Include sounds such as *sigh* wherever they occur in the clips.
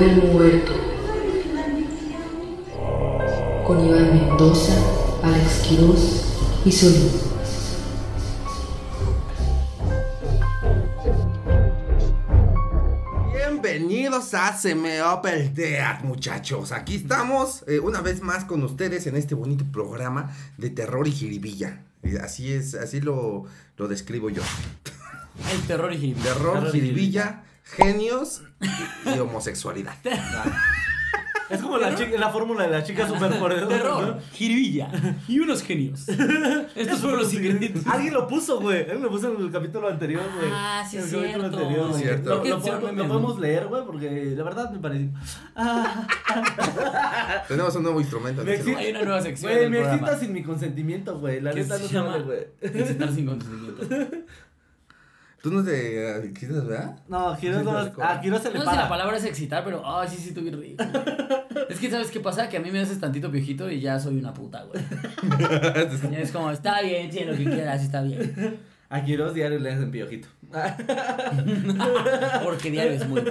El muerto. Con Iván Mendoza, Alex Quiroz y Solín. Bienvenidos a Se Me Dead, muchachos. Aquí estamos eh, una vez más con ustedes en este bonito programa de terror y jiribilla. Así es, así lo, lo describo yo. El terror y jiribilla. Terror, jiribilla, genios y homosexualidad. *laughs* Es como la, chica- la fórmula de la chica superpoderosa. Terror, jiribilla y unos genios. *laughs* Estos fueron los ingredientes. Alguien lo puso, güey. Alguien lo puso en el capítulo anterior, güey. Ah, sí En es el capítulo cierto. anterior, güey. Cierto. Lo, ¿Por qué lo hicieron podemos- lo leer, güey, porque la verdad me parece. Ah, *laughs* Tenemos un nuevo instrumento. Me excita- Hay una nueva sección. Güey, me programa excita sin mi consentimiento, güey. La neta no se llama güey. Excitar sin consentimiento. Tú no te quitas, ¿verdad? No, Quiroz Sí, no. A Quiroz se le No sé si para. la palabra es excitar, pero ay, sí, sí, tú bien rico. Es que, ¿sabes qué pasa? Que a mí me haces tantito piojito y ya soy una puta, güey. *laughs* Es como, está bien, sí, lo que quieras, está bien. A Quiroz diario le hacen piojito. *laughs* Porque diario es muy.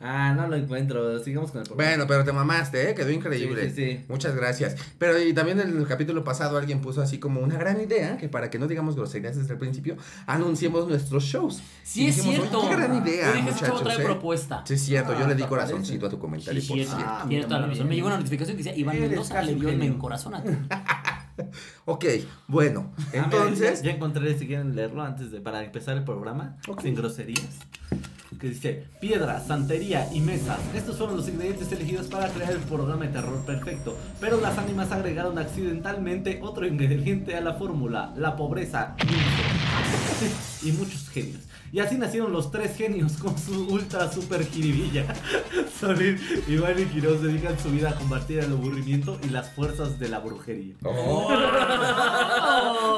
Ah, no lo encuentro. Sigamos con el programa. Bueno, pero te mamaste, ¿eh? Quedó increíble. Sí, sí, sí. Muchas gracias. Pero y también en el capítulo pasado alguien puso así como una gran idea, que para que no digamos groserías desde el principio, anunciemos nuestros shows. Sí, Y es dijimos, cierto. "Oye, Qué gran idea, Yo dije, muchachos. trae ¿eh?". propuesta. Sí, es cierto, yo Ah, le di te corazoncito parece. a tu comentario, Sí, por cierto. cierto. Tienes toda la razón. Me llegó una notificación que decía Iván Mendoza le dio en corazón a ti. *laughs* Ok, bueno, *laughs* Ah, mira, entonces... ya, ya encontré si quieren leerlo antes de para empezar el programa Ok. sin groserías. Que dice piedra, santería y mesas. Estos fueron los ingredientes elegidos para crear el programa de terror perfecto. Pero las ánimas agregaron accidentalmente otro ingrediente a la fórmula: la pobreza *laughs* y muchos genios. Y así nacieron los tres genios con su ultra super jiribilla. *laughs* Solín, Iván y Quiroz dedican su vida a combatir el aburrimiento y las fuerzas de la brujería. Oh,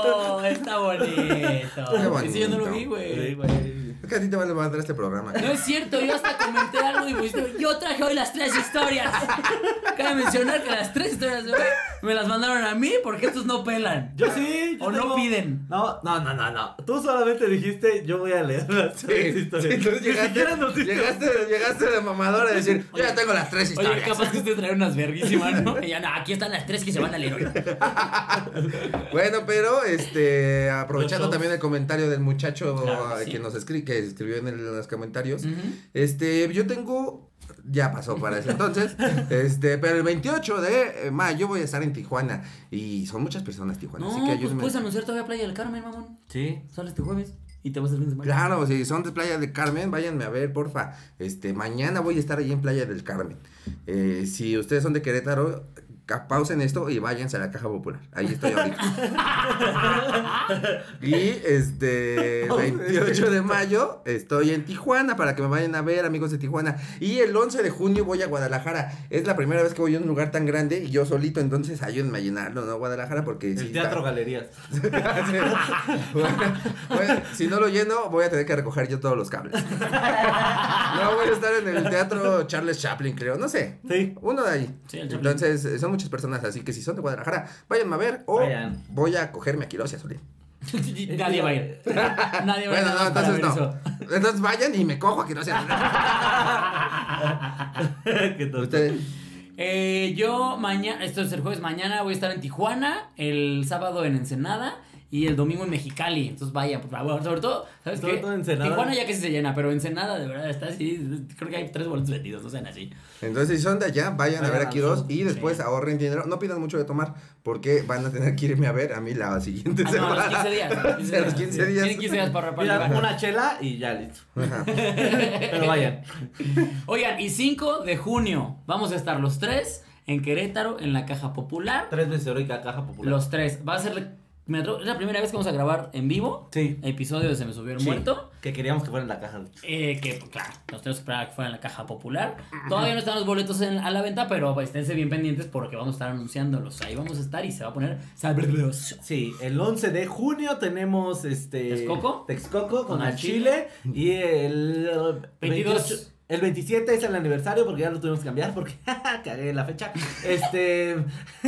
Oh, está bonito. bonito. Ese yo no lo vi, güey. güey. es que a ti te vale madre este programa. No es cierto, yo hasta comenté algo y pusiste, yo traje hoy las tres historias. Cabe mencionar que las tres historias de hoy me las mandaron a mí porque estos no pelan. Yo sí. yo O no piden. No, no, no, no, no. Tú solamente dijiste, yo voy a leer las tres Sí, historias. entonces llegaste, llegaste, llegaste de mamadora a decir, yo ya tengo las tres Oye, historias. capaz que usted trae unas verguísimas, ¿no? *laughs* Y ya, no, aquí están las tres que se van a leer hoy. *laughs* Bueno, pero este aprovechando también el comentario del muchacho Claro, sí. que nos escribió, que escribió en, el- en los comentarios, este, yo tengo ya pasó para ese entonces, *laughs* este, pero el 28 de mayo voy a estar en Tijuana y son muchas personas Tijuana, No, así que pues puedes anunciar todavía Playa del Carmen, mamón. Sí. Sale este jueves y te vas el fin de semana. Claro, si son de Playa del Carmen, váyanme a ver, porfa. Este, mañana voy a estar ahí en Playa del Carmen. Eh, si ustedes son de Querétaro, pausen esto y váyanse a la Caja Popular. Ahí estoy ahorita. *laughs* y este, *laughs* 28 de mayo estoy en Tijuana para que me vayan a ver, amigos de Tijuana. Y el 11 de junio voy a Guadalajara. Es la primera vez que voy a un lugar tan grande y yo solito, entonces ayúdenme a llenarlo, ¿no? Guadalajara porque El sí Teatro está- Galerías. bueno, *laughs* bueno, si no lo lleno, voy a tener que recoger yo todos los cables. No, voy a estar en el teatro Charles Chaplin, creo. No sé. Sí. Uno de ahí. Sí, el Chaplin. Entonces, eh, son muchas personas, así que si son de Guadalajara, váyanme a ver o Vayan. voy a cogerme a Quiroz y a Solín. *laughs* Nadie va a ir. *laughs* Nadie va a ir. Bueno, no, para entonces ver no. eso. Entonces vayan y me cojo a Quiroz y a *laughs* Qué tonto. Ustedes. Eh, yo mañana, esto es el jueves, mañana voy a estar en Tijuana, el sábado en Ensenada y el domingo en Mexicali. Entonces vaya, por favor, sobre todo, ¿sabes Sobre qué? todo Ensenada. Tijuana ya que se llena, pero Ensenada de verdad está así, creo que hay tres boletos vendidos, no sean así. Entonces, si son de allá, vayan a ver a al Quiroz show, y después sí. ahorren dinero. No pidan mucho de tomar porque van a tener que irme a ver a mí la siguiente Ah, no, a los semana. 15 días. a los 15 *laughs* A los días. 15 días. Tienen 15 días para Mira, repartir. una chela y ya listo. Ajá. *laughs* Pero vayan. Oigan, y 5 de junio vamos a estar los tres en Querétaro, en la Caja Popular. Tres veces heroica caja popular. Los tres. Va a ser. Me atrevo- es la primera vez que vamos a grabar en vivo. Sí. Episodio de Se me subió el Sí, muerto. Que queríamos que fuera en la caja. Eh, que, pues, claro, nos tenemos que esperar a que fuera en la caja popular. Todavía no están los boletos en- a la venta, pero pues, esténse bien pendientes porque vamos a estar anunciándolos. Ahí vamos a estar y se va a poner sabroso. Sí, el 11 de junio tenemos este ¿Texcoco? Texcoco con Con el el Chile y el 22. 28 El 27 es el aniversario porque ya lo tuvimos que cambiar porque *laughs* cagué la fecha. Este. *laughs*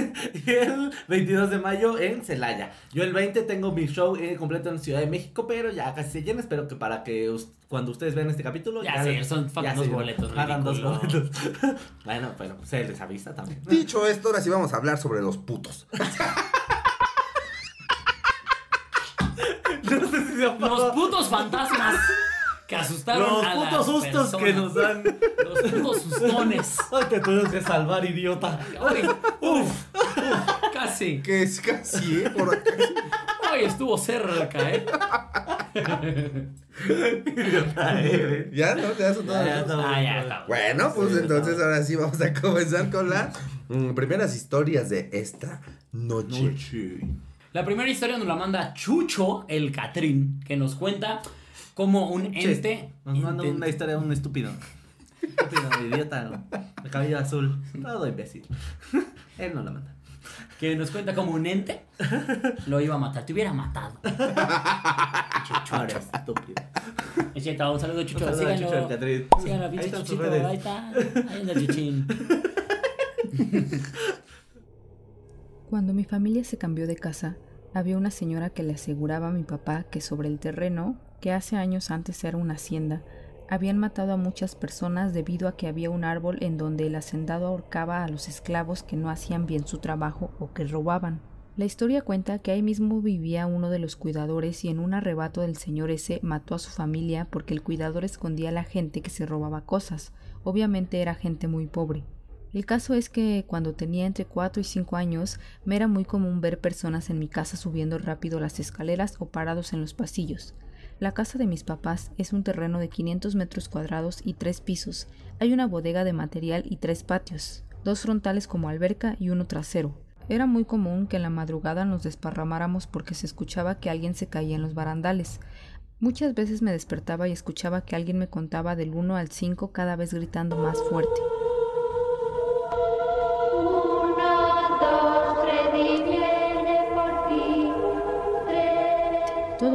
y el 22 de mayo en Celaya. Yo el 20 tengo mi show eh, completo en Ciudad de México, pero ya casi se llena. Espero que para que us- cuando ustedes vean este capítulo. Ya sé, son- faltan dos se- boletos, Faltan dos boletos. *laughs* bueno, bueno, se les avisa también. Dicho esto, ahora sí vamos a hablar sobre los putos. No sé si se ha Los putos fantasmas que asustaron Los a las putos sustos que nos dan. Los putos sustones. *laughs* Ay, te tuvimos que salvar, idiota. Ay, uf, uf, casi. Que es casi, ¿eh? Por acá. Ay, estuvo cerca, ¿eh? Idiota. Ya, ¿no? Ya son todas Ya, ya las- estamos. Ah, ya. Bueno, pues Sí, entonces estamos. ahora sí vamos a comenzar con las mm, primeras historias de esta noche. Noche. La primera historia nos la manda Chucho, el Catrín, que nos cuenta cómo un ente. Nos manda una historia de un estúpido. Estúpido, *laughs* idiota. De cabello azul. Todo imbécil. *laughs* Él no la manda. Que nos cuenta cómo un ente lo iba a matar. Te hubiera matado. *laughs* Chucho, eres estúpido. Es cierto, un saludo, Chucho. Un saludo a Síganlo. Chucho, a pinche Chuchito. Ahí está. Ahí anda el Chuchín. Cuando mi familia se cambió de casa, había una señora que le aseguraba a mi papá que sobre el terreno, que hace años antes era una hacienda, habían matado a muchas personas debido a que había un árbol en donde el hacendado ahorcaba a los esclavos que no hacían bien su trabajo o que robaban. La historia cuenta que ahí mismo vivía uno de los cuidadores y en un arrebato del señor ese mató a su familia porque el cuidador escondía a la gente que se robaba cosas. Obviamente era gente muy pobre. El caso es que cuando tenía entre 4 y 5 años me era muy común ver personas en mi casa subiendo rápido las escaleras o parados en los pasillos. La casa de mis papás es un terreno de 500 metros cuadrados y tres pisos. Hay una bodega de material y tres patios, dos frontales como alberca y uno trasero. Era muy común que en la madrugada nos desparramáramos porque se escuchaba que alguien se caía en los barandales. Muchas veces me despertaba y escuchaba que alguien me contaba del 1 al 5 cada vez gritando más fuerte.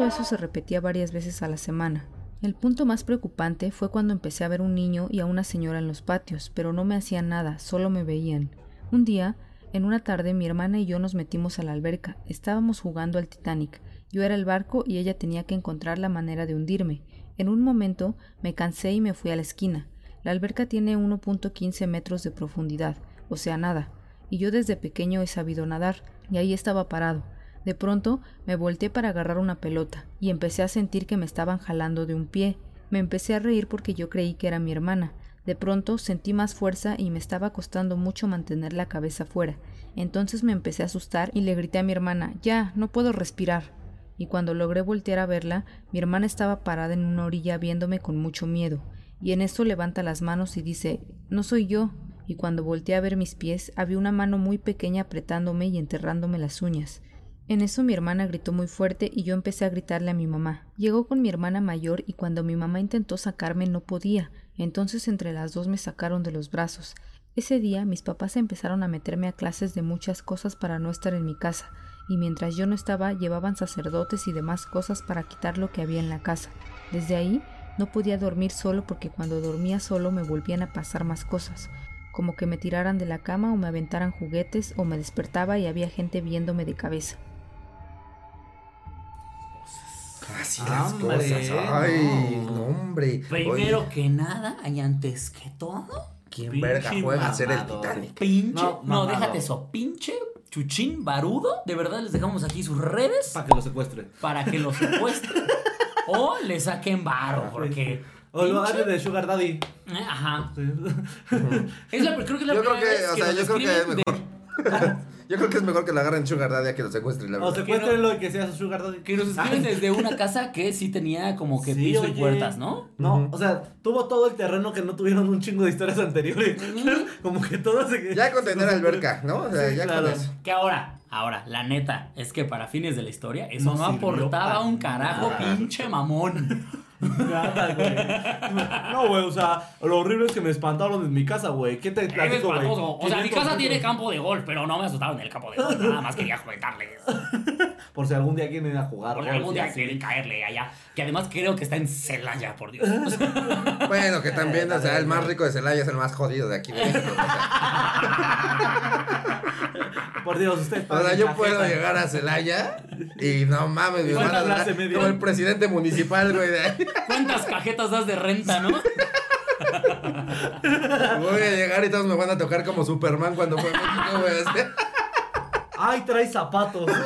Eso se repetía varias veces a la semana. El punto más preocupante fue cuando empecé a ver un niño y a una señora en los patios, pero no me hacían nada, solo me veían. Un día, en una tarde, mi hermana y yo nos metimos a la alberca. Estábamos jugando al Titanic. Yo era el barco y ella tenía que encontrar la manera de hundirme. En un momento me cansé y me fui a la esquina. La alberca tiene 1.15 metros de profundidad, o sea, nada. Y yo desde pequeño he sabido nadar, y ahí estaba parado. De pronto me volteé para agarrar una pelota y empecé a sentir que me estaban jalando de un pie. Me empecé a reír porque yo creí que era mi hermana. De pronto sentí más fuerza y me estaba costando mucho mantener la cabeza fuera. Entonces me empecé a asustar y le grité a mi hermana Ya, no puedo respirar. Y cuando logré voltear a verla, mi hermana estaba parada en una orilla viéndome con mucho miedo. Y en eso levanta las manos y dice No soy yo. Y cuando volteé a ver mis pies, había una mano muy pequeña apretándome y enterrándome las uñas. En eso mi hermana gritó muy fuerte y yo empecé a gritarle a mi mamá. Llegó con mi hermana mayor y cuando mi mamá intentó sacarme no podía, entonces entre las dos me sacaron de los brazos. Ese día mis papás empezaron a meterme a clases de muchas cosas para no estar en mi casa, y mientras yo no estaba llevaban sacerdotes y demás cosas para quitar lo que había en la casa. Desde ahí no podía dormir solo porque cuando dormía solo me volvían a pasar más cosas, como que me tiraran de la cama o me aventaran juguetes o me despertaba y había gente viéndome de cabeza. Así las Hombre, cosas. Ay, no. no, hombre. Primero Oye, que nada y antes que todo, ¿quién Pinche verga juega a hacer el. Titanic? pinche. No, No, déjate eso, pinche chuchín barudo. De verdad les dejamos aquí sus redes Para que lo secuestren. para que los secuestren o le saquen varo, porque. O lo hagan de Sugar Daddy. Eh, Ajá. Sí. Es la, creo que es la Yo creo primera que, vez o sea, nos yo creo que es escriben de- mejor. *laughs* Yo creo que es mejor que la agarren Sugar Daddy a que lo secuestren, la O verdad. secuestrenlo y que sea su Sugar Daddy. Que nos escriben desde una casa que sí tenía como que Sí, piso y oye. puertas, ¿no? No, Ujú. o sea, tuvo todo el terreno que no tuvieron un chingo de historias anteriores. *laughs* Como que todo se Ya con tener alberca, ¿no? O sea, Sí, ya claro. con eso. Que ahora, ahora, la neta, es que para fines de la historia, eso No no, sirvió aportaba para un carajo, nada. pinche mamón. Nada, *laughs* güey. No, güey, o sea, lo horrible es que me espantaron en mi casa, güey. ¿Qué te Es platico, güey? O sea, mi 500 casa tiene campo de golf, pero no me asustaron en el campo de golf. Nada más quería comentarles. ¿Por *laughs* por si algún día quieren ir a jugar. Porque golf algún día quieren caerle allá. Que además creo que está en Celaya, por Dios. *laughs* Bueno, que también, o sea, el más rico de Celaya es el más jodido de aquí de México. O sea, Por Dios, usted. O sea, yo puedo llegar a Celaya y no mames, mi ¿Cuánta hermano. clase media? Como el presidente municipal, güey, de ahí. ¿Cuántas cajetas das de renta, no? Voy a llegar y todos me van a tocar como Superman cuando fue a México, güey. Ay, trae zapatos. *laughs*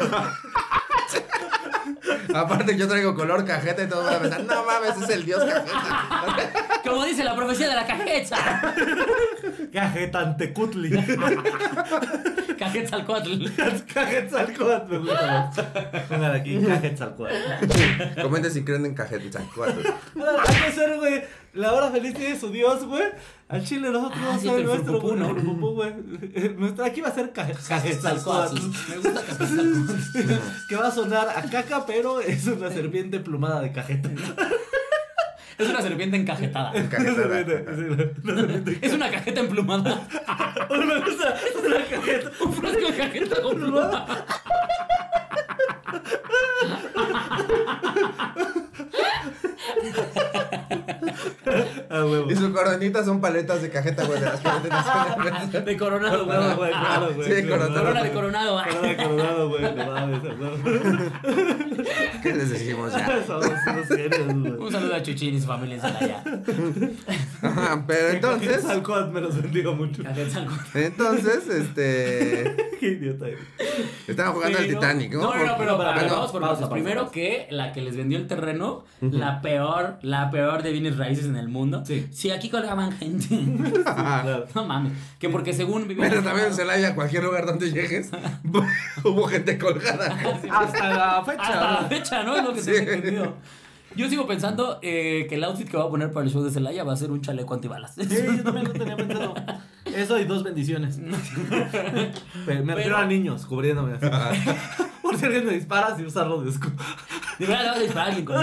Aparte, yo traigo color cajeta y todos van a pensar, no mames, es el dios cajeta. Como dice la profecía de la cajeta. Cajetantecutli. Cajetzalcoatl. Cajetzalcoatl, me gusta. Pongan aquí, Cajetzalcoatl. Comenten si creen en cajeta. cuatro. Hay que ser, güey. La hora feliz tiene su dios, güey. Al chile nosotros Ah, vamos a ver nuestro, Furpupú, güey. Eh, aquí va a ser Caje- Cajetzalcoatl. Me gusta. Que va a sonar a caca, pero es una serpiente plumada de cajeta. Es una serpiente encajetada. Es una cajeta emplumada. *laughs* Una una cajeta. Un frasco de cajeta con. Ah, huevo. Y su coronita son paletas de cajeta, güey, de las nacionalmente. De coronado, güey. güey, claro, güey. Sí, coronado. Corona de coronado. Corona de coronado, güey. No mames, no. ¿Qué les decimos ya? *laughs* Somos unos genios, güey. Un saludo a Chuchín y su familia en Celaya. Ajá, Pero entonces, Cajetzalcoatl me los bendiga mucho. Entonces, este. *laughs* Qué idiota. güey. Estaban jugando al Titanic, ¿no? No, no, no, pero, pero vamos por pausa, partes. pausa, Primero que la que les vendió el terreno, la peor, la peor de bienes raíces en el mundo. Sí. Sí, aquí colgaban gente. *laughs* Claro. No mames. Que porque según vivían. Pero también en Celaya, cualquier lugar donde llegues, *laughs* hubo gente colgada. *laughs* Hasta la fecha. Hasta la ¿no? fecha, ¿no? Es lo que Sí. tengo entendido. Yo sigo pensando eh, que el outfit que voy a poner para el show de Celaya va a ser un chaleco antibalas. Sí, yo también lo tenía pensado. Eso y dos bendiciones. Pero me refiero Pero- a niños cubriéndome así. Por si alguien me dispara, si usarlo de escudo. De verdad le vas a disparar a alguien con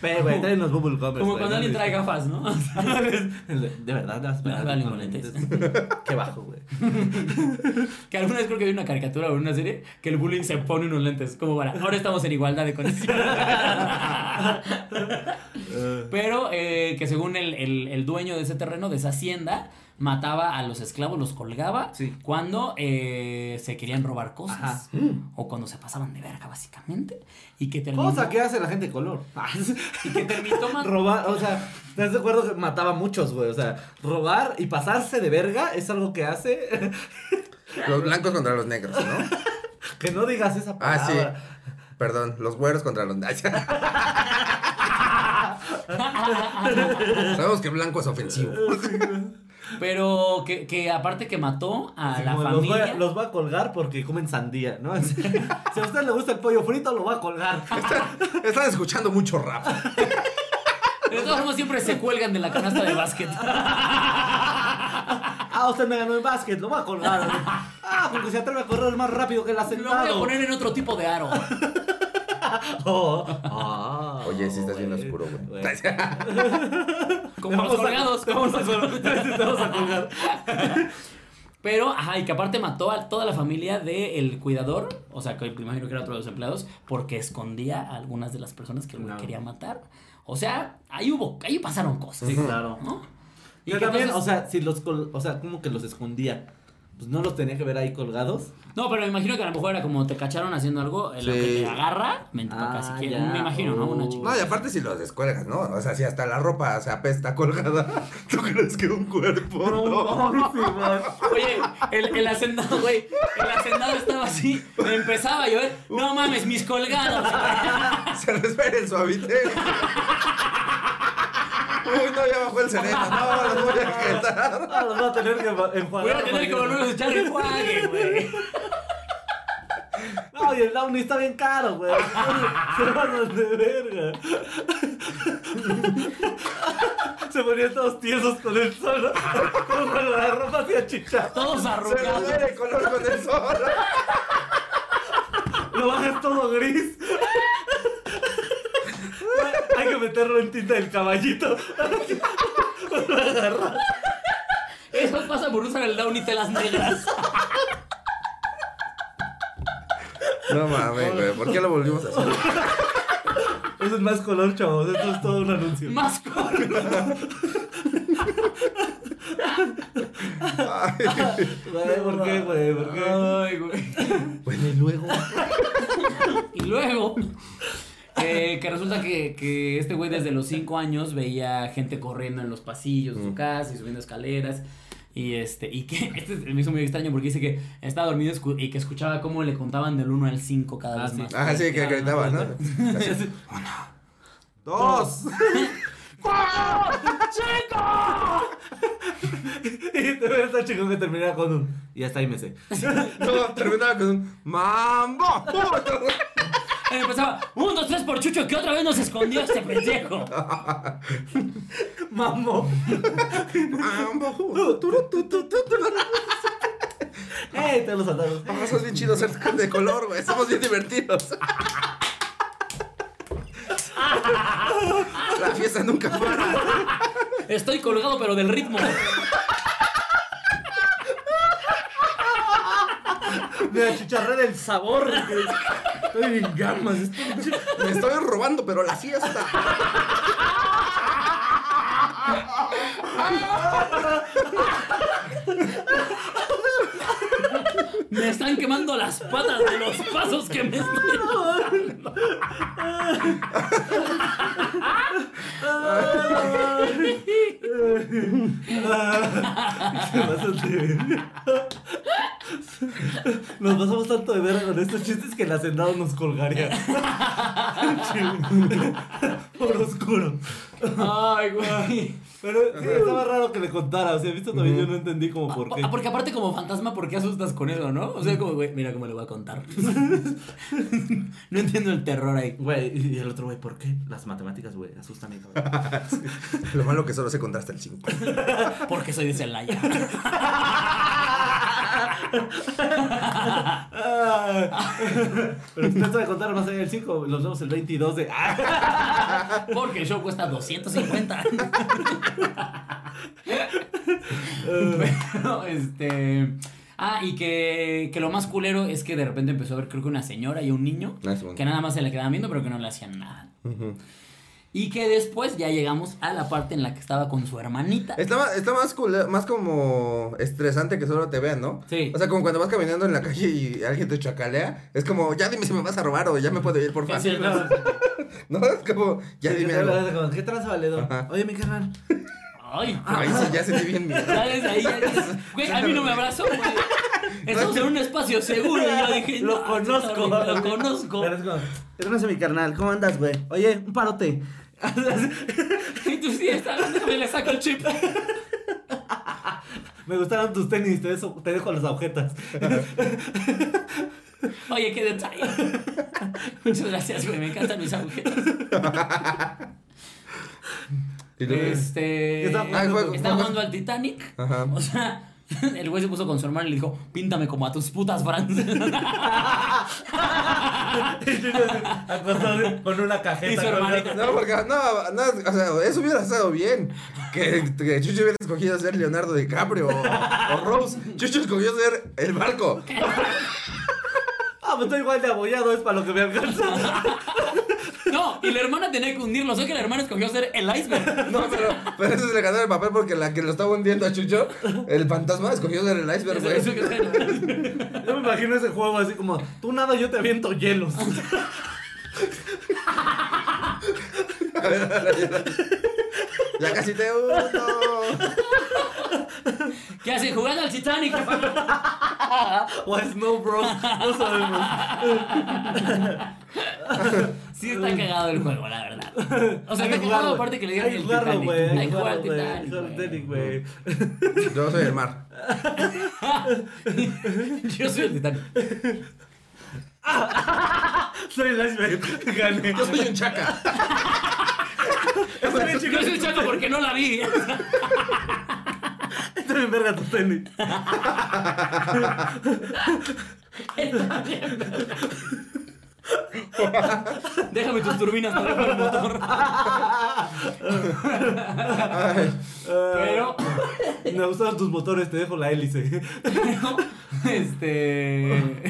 Pero, güey, traen los bubble gummers, Como cuando alguien trae gafas, ¿no? De verdad, las Las valen con lentes. Qué bajo, güey. Que alguna vez creo que vi una caricatura o una serie que el bullying se pone unos lentes. Como para, ahora estamos en igualdad de condiciones. *laughs* Pero eh, que según el, el- el dueño de ese terreno, de esa hacienda, mataba a los esclavos, los colgaba Sí. cuando eh, se querían robar cosas. Ajá. O cuando se pasaban de verga, básicamente. Y que terminó. Cosa que hace la gente de color. *laughs* Y que terminó más. Robar, o sea, ¿estás de acuerdo que mataba a muchos, güey? O sea, robar y pasarse de verga es algo que hace *laughs* Los blancos contra los negros, ¿no? *laughs* que no digas esa Ah, sí. palabra. Perdón, los güeros contra los. Sabemos que blanco es ofensivo. Pero que, que aparte que mató a la como, los, voy familia. a, los voy a colgar porque comen sandía, ¿no? *laughs* si a usted le gusta el pollo frito, lo voy a colgar. Están escuchando mucho rap. De todas formas, siempre se cuelgan de la canasta de básquet. *laughs* Ah, usted me ganó en básquet, lo voy a colgar. Ah, porque se atreve a correr más rápido que el Lo voy a asentado. poner en otro tipo de aro. *laughs* Oh, ah, Oye, sí estás bien güey, oscuro, güey. Como los colgados. Te vamos *laughs* a colgar. Te vamos a colgar. Pero, ajá, y que aparte mató a toda la familia del cuidador, o sea, que me imagino que era otro de los empleados, porque escondía a algunas de las personas que el güey No. quería matar. O sea, ahí hubo, ahí pasaron cosas. Sí, claro. ¿no? Y que también, entonces- o sea, si los o sea, como que los escondía. Pues no los tenía que ver ahí colgados. No, pero me imagino que a lo mejor era como te cacharon haciendo algo, en lo que te agarra, vente para acá si quieres. Me imagino, ¿no? Una chica. No, y aparte si los descuelgas, ¿no? O sea, si hasta la ropa se apesta colgada, *laughs* ¿tú crees que un cuerpo? No. Oye, el, el hacendado, güey, el hacendado estaba así, me empezaba a llover. No mames, mis colgados. *laughs* Se respira el suavitel. *laughs* Uy, no, ya bajó el sereno. No, los voy a quitar. Ah, los voy a tener que enjuagar. Voy a tener que volverlos a echar enjuague, güey. *laughs* No, y el Downy está bien caro, güey. Se van de verga. Se ponían todos tiesos con el sol. Como cuando la ropa se achicha. Todos Se arrugados. ve el color con el sol. Lo bajas todo gris. Hay que meterlo en tinta del caballito. Eso pasa por usar el down y telas negras. No mames, güey. ¿Por qué lo volvimos a hacer? Eso es más color, chavos. Esto es todo un anuncio. Más. Güey, ¿por qué, güey? ¿Por qué? Ay, güey. Bueno, y luego. Y luego, eh, que resulta que, que este güey desde los 5 años veía gente corriendo en los pasillos de su casa y subiendo escaleras. Y este, y que *laughs* este me hizo muy extraño porque dice que estaba dormido y que escuchaba cómo le contaban del 1 al 5 cada Ah, vez sí. más. Ah, sí, que gritaba, ¿no? *laughs* Así, *laughs* Dos. Y te ves tan chingón que termina con un. Y hasta ahí me sé. No, terminaba con un mambo. Y empezaba, 1, 2, 3 por Chucho, que otra vez nos escondió este pendejo. Mambo. *laughs* Mambo. Tu. ¡Eh! Te lo saltaron. Ah, sos bien chido ser de color, güey. Somos bien divertidos. La fiesta nunca para. Estoy colgado, pero del ritmo. Me achicharré del sabor. Estoy en gamas. Me estoy robando, pero la fiesta. Me están quemando las patas de los pasos que me estoy dando. Nos pasamos tanto de verga con estos chistes que el hacendado nos colgaría. *laughs* *laughs* Por oscuro. Ay, güey. Pero sí, estaba raro que le contara. O sea, visto también yo no entendí como por qué. Ah, Porque aparte como fantasma, ¿por qué asustas con eso, no? O sea, como, güey, mira cómo le voy a contar. *laughs* no entiendo el terror ahí. Güey, y el otro güey, ¿por qué? Las matemáticas, güey, asustan a cabeza. *laughs* Lo malo que solo se contra hasta el 5. *laughs* Porque soy de Celaya. Pero usted sabe contar más allá del 5. Los vemos el 22 de. Porque el show cuesta 250. *laughs* Pero, este... Ah, y que, que lo más culero es que de repente empezó a ver, creo que una señora y un niño, Ah, que nada más se le quedaban viendo, pero que no le hacían nada. Y que después ya llegamos a la parte en la que estaba con su hermanita. Está, está más, cule- más como estresante que solo te vean, ¿no? Sí. O sea, como cuando vas caminando en la calle y alguien te chacalea, es como, ya dime si me vas a robar o ya me puedo ir, por favor. Sí, no. *laughs* No, es como, ya dime algo. ¿Qué tranza, valedor? Ajá. Oye, mi carnal. Ay, *laughs* Ay, sí, ya sentí bien miedo. Ya desde ahí, ya dices, güey, a mí no me abrazó, güey. Estamos en un espacio seguro. Y yo dije, Lo no, conozco. Lo conozco. Pero es como, "Hermano, mi carnal, ¿cómo andas, güey? Oye, un parote. *laughs* Y tú sí, está, me le saco el chip. *laughs* Me gustaron tus tenis, te, dejo- te dejo las agujetas. *laughs* Oye, qué detalle. *laughs* Muchas gracias, güey. Me encantan mis agujetas. *laughs* Y luego- Este. Estaba jugando- Ah, fue- Estaba fue- jugando al Titanic. Ajá. O sea, *laughs* el güey se puso con su hermano y le dijo: Píntame como a tus putas francesas. *laughs* Con una cajeta. Y su hermanita. No, porque no, no, o sea, eso hubiera estado bien. Que, que Chucho hubiera escogido ser Leonardo DiCaprio o, o Rose. Chucho escogió ser el barco. *laughs* Ah, pues estoy igual de abollado, es para lo que me alcanza. No, y la hermana tenía que hundirlo. O sea que la hermana escogió ser el iceberg. *laughs* No, pero, pero eso se le ganó el papel porque la que lo estaba hundiendo a Chucho, el fantasma, escogió ser el iceberg, güey. Eso- eso que- Yo me imagino ese juego así como, tú nada, yo te aviento hielos. *laughs* Ya casi te uno. *laughs* ¿Qué hacen? Jugando al Titanic. *laughs* O a Snow Bros. No sabemos. *laughs* Sí está cagado el juego, la verdad. O sea, está cagado aparte que le digan el jugarlo, Titanic. Hay que jugar al. Titanic, güey. Yo soy el mar. Yo soy el Titanic. Soy el iceberg. Gané. Yo soy un chaca. Yo soy chaco porque no la vi. *laughs* Está bien verga tu tenis. *laughs* Está bien, verga. Déjame tus turbinas para el motor. Ay, Pero, Me gustan tus motores, te dejo la hélice. pero, este.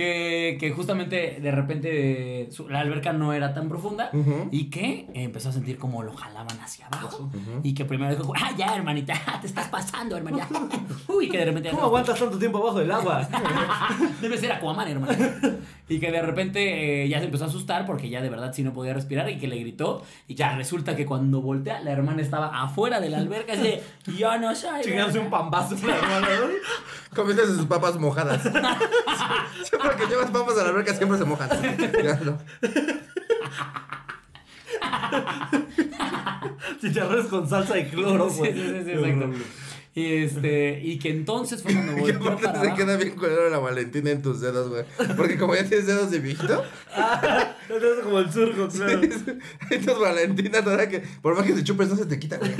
Que, que justamente de repente su- la alberca no era tan profunda y que empezó a sentir como lo jalaban hacia abajo y que primero dijo, ah, ya hermanita, *laughs* te estás pasando hermanita. *laughs* Uy, que de repente... ¿Cómo aguantas tanto tiempo abajo del agua? *laughs* Debe ser Aquaman, hermano. Y que de repente eh, ya se empezó a asustar porque ya de verdad sí no podía respirar y que le gritó. Y ya resulta que cuando voltea, la hermana estaba afuera de la alberca. Así de, yo no soy. Chingándose un pambazo la hermana, ¿no? Comiéndose sus papas mojadas. *laughs* Siempre que llevas papas a la alberca siempre se mojan. Chicharrones con salsa y cloro, Sí, güey. sí, sí, sí, exacto. Y este, y que entonces fue cuando *laughs* aparte para se abajo. queda bien culero la Valentina en tus dedos, güey. Porque como ya tienes dedos de viejito, Entonces como el surco, claro. entonces Valentina toda que por más que te chupes no se te quita, güey.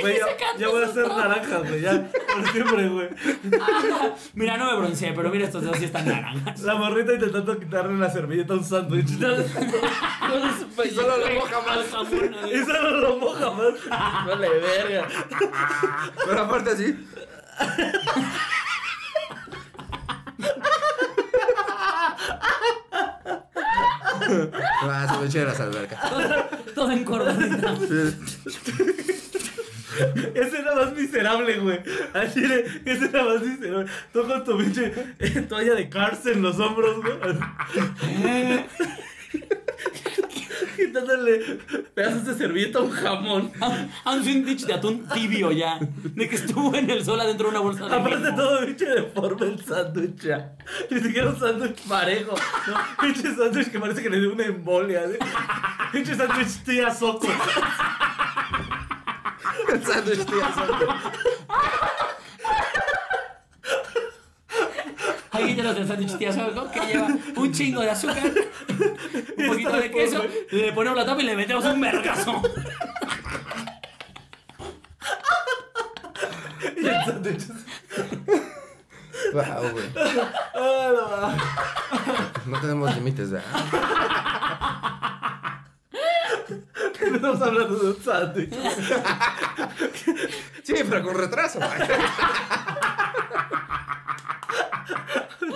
Güey, ya, voy a ser naranja, güey. Ya, por siempre, güey. Ah, mira, no me bronceé, pero mira, estos dedos sí están naranjas. La morrita intentando quitarle la servilleta a un sándwich. Y solo lo moja más. Y solo lo moja más. Vale, verga. Pero aparte así. *laughs* Ah, se me las albercas. Todo encorvadito. *laughs* Ese era más miserable, güey. Al chile, ese era más miserable. Tú con tu pinche eh, toalla de cárcel en los hombros, güey. *laughs* Quitándole pedazos de servilleta a un jamón. A un sándwich de atún tibio ya. De que estuvo en el sol adentro de una bolsa de Aparte todo pinche deforme el sándwich ya. Ni siquiera un sándwich parejo. ¿no? Pinche sándwich que parece que le dio una embolia. ¿sí? Pinche sándwich tía soco. El sándwich, tía, sándwich. Ahí te los del sándwich tía Soco, que lleva un chingo de azúcar, un poquito de queso, le ponemos la tapa y le metemos un mergazo. Y el sándwich. Wow, güey. Ah, No tenemos límites, ¿verdad? No. *laughs* Estamos hablando de un sándwich. Sí, pero con retraso. *laughs* güey.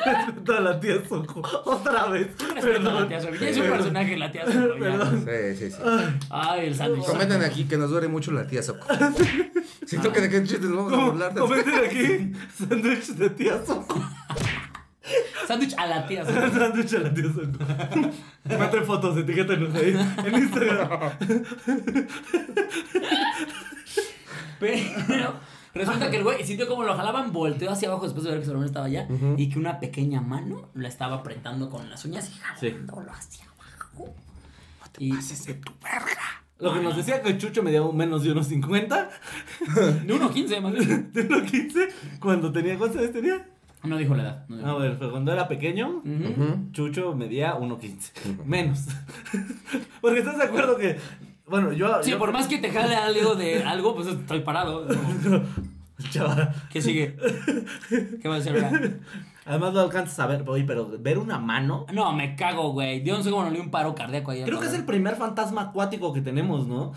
Respeto a la tía Soco. Otra vez. Respeto a la Perdón. tía Soco. Ya es un personaje la tía Soco. ya. Perdón. Sí, sí, sí. Ay, el sándwich. Comenten aquí que nos duele mucho la tía Soco. *laughs* Siento que de qué chistes nos vamos a burlar. Comenten aquí sándwich de tía Soco. Sándwich a la tía *laughs* Soco. Sándwich a la tía Soco. Manden fotos, etiquétenos ahí en Instagram. Pero resulta que el güey sintió como lo jalaban, volteó hacia abajo después de ver que su hermano estaba allá y que una pequeña mano la estaba apretando con las uñas y jalándolo hacia abajo. Y Lo que nos decía que Chucho medía menos de unos 50, de 1.15 más bien. *laughs* de unos 15, cuando tenía, ¿cuántos años tenía? No dijo la edad. no dijo. A ver, pero cuando era pequeño. Chucho medía 1.15. Menos. *laughs* Porque estás de acuerdo que, bueno, yo... Sí, yo- por más que te jale algo de algo, pues estoy parado. *laughs* Chaval. ¿Qué sigue? ¿Qué va a decir ahora? Además lo alcanzas a ver, oye, pero ver una mano... No, me cago, güey. Yo no sé cómo no le dio un paro cardíaco ahí. Creo que es el primer fantasma acuático que tenemos, ¿no?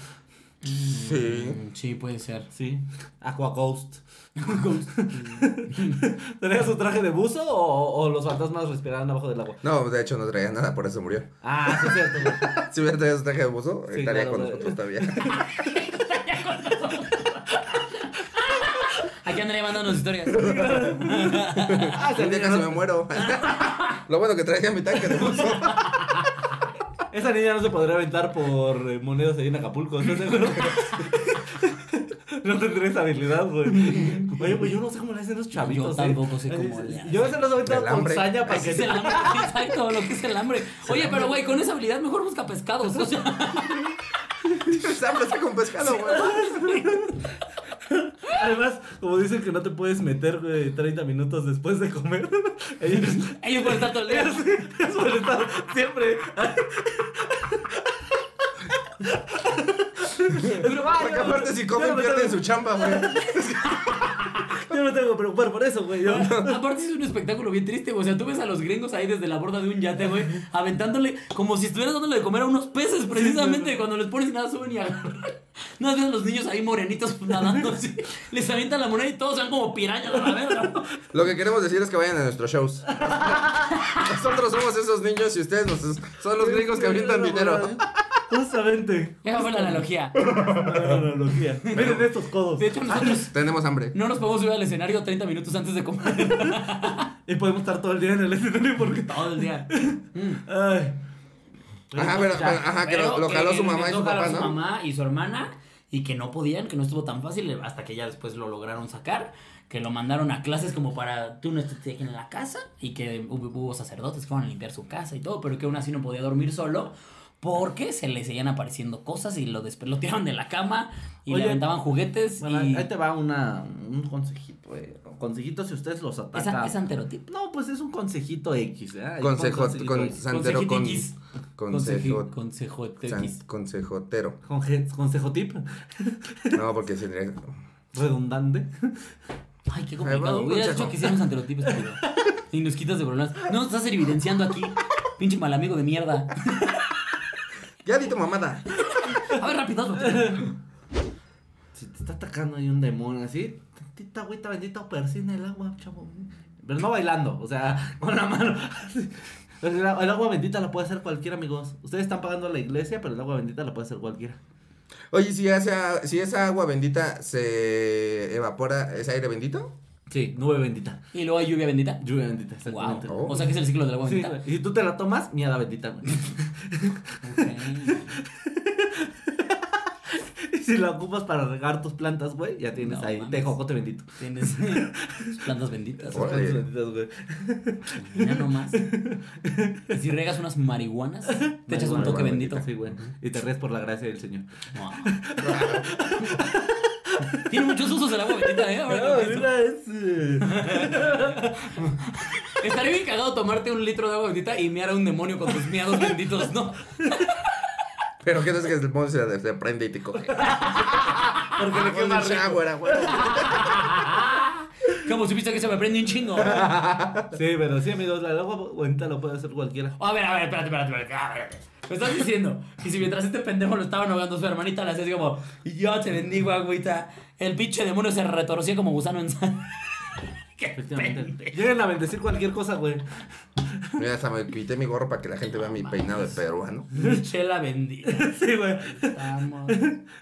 Sí. Mm, Sí, puede ser. Sí. Aqua Ghost. *laughs* ¿Tenía *laughs* su traje de buzo o, o los fantasmas respiraban abajo del agua? No, de hecho no traía nada, por eso murió. Ah, sí es cierto. *laughs* Si hubiera traído su traje de buzo, Sí, estaría claro, con nosotros todavía. Aquí andaría mandándonos historias. Ah, Un día casi me muero. Lo bueno que traía mi tanque de buzo. Esa niña no se podría aventar por eh, monedas ahí en Acapulco, ¿estás seguro? *laughs* No tendría esa habilidad, güey. Oye, pues yo no sé cómo le hacen los chavitos. Yo ¿eh? tampoco sé cómo le hacen. Yo a veces los aventado El con saña para que es el hambre. *laughs* Exacto, lo que es el hambre. Oye, pero güey, con esa habilidad mejor busca pescados. O sea, *laughs* Hambre está con pescado, güey. *laughs* Además, como dicen que no te puedes meter güey, 30 minutos después de comer, *laughs* ellos, ellos pueden estar todo el día. *laughs* ellos suelen estar siempre. *laughs* Pero Porque aparte si comen pierden su chamba, güey. *laughs* Yo me tengo que preocupar por eso, güey. Yo... Aparte es un espectáculo bien triste, güey. O sea, tú ves a los gringos ahí desde la borda de un yate, güey, aventándole como si estuvieras dándole de comer a unos peces, precisamente. cuando les pones y nada suben y agarran. No ves a los niños ahí morenitos *laughs* nadando así. Les avientan la moneda y todos van como pirañas a la verga. ¿no? Lo que queremos decir es que vayan a nuestros shows. Nosotros somos esos niños y ustedes nos- son los gringos que avientan dinero. Justamente. Esa fue la analogía. *laughs* La analogía. Miren estos codos. De hecho, nosotros Tenemos hambre. no nos podemos subir al escenario 30 minutos antes de comer *laughs* Y podemos estar todo el día en el escenario porque. todo el día. Mm. *laughs* Ay. Ajá, pero, pero- ajá, que lo, Pero lo jaló que su mamá y su papá, su ¿no? mamá y su hermana y que no podían, que no estuvo tan fácil hasta que ya después lo lograron sacar, que lo mandaron a clases como para tú no estés aquí en la casa y que hubo, hubo sacerdotes que fueron a limpiar su casa y todo, pero que aún así no podía dormir solo porque se le seguían apareciendo cosas y lo, despe- lo tiraban de la cama y Oye, le aventaban juguetes Bueno, y ahí te va una, un consejito, eh. Consejito si ustedes los atacan. esa, esa anterotip. No, pues es un consejito X, ¿eh? Consejo, consejito con X. santero con Consejitis. consejo, Consejo X. consejotero. Conje- consejo tip. No, porque sería *laughs* Redundante. Ay, qué complicado. consejo. dicho que hicieron anterotip estúpido. Y nos quitas de problemas. No, estás evidenciando aquí. Pinche mal amigo de mierda. Ya di tu mamada. *laughs* A ver, rápido. Si te está atacando ahí un demonio así, tantita agüita bendita persina el agua, chavo. Pero no bailando, o sea, *laughs* con la mano. el agua bendita la puede hacer cualquiera, amigos. Ustedes están pagando a la iglesia, pero el agua bendita la puede hacer cualquiera. Oye, si esa, si esa agua bendita se evapora, ¿es aire bendito? Sí, nube bendita. Y luego hay lluvia bendita. Lluvia bendita, Wow. exactamente. Oh. O sea que es el ciclo del agua Sí, bendita. y si tú te la tomas, mierda bendita, güey. Ok. *laughs* Y si la ocupas para regar tus plantas, güey, ya tienes No ahí mames. tejocote bendito. Tienes *laughs* plantas benditas. Órale. Plantas benditas, güey. Ya nomás. Y si regas unas marihuanas, te echas un toque bendito. Sí, güey. Y te ríes por la gracia del Señor. Wow. *laughs* Tiene muchos usos el agua bendita, ¿eh? Ahora que lo pienso. es. Estaría bien cagado tomarte un litro de agua bendita y miar a un demonio con tus miados benditos, ¿no? Pero ¿qué es que el monstruo se, se prende y te coge? Porque le quema rico. shower, a huevo. Como supiste que se me prende un chingo. Sí, pero sí, amigos, la agua bendita lo puede hacer cualquiera. A ver, a ver, espérate, espérate, espérate. a ver. Me estás diciendo que si mientras este pendejo lo estaban ahogando su hermanita, le hacía así como, yo te bendigo, agüita. El pinche demonio se retorcía como gusano en sangre. *laughs* Qué Efectivamente. Lleguen a bendecir cualquier cosa, güey. Mira, hasta me quité mi gorro para que la gente vea mi peinado de peruano. Chela bendita. *laughs* Sí, güey. Estamos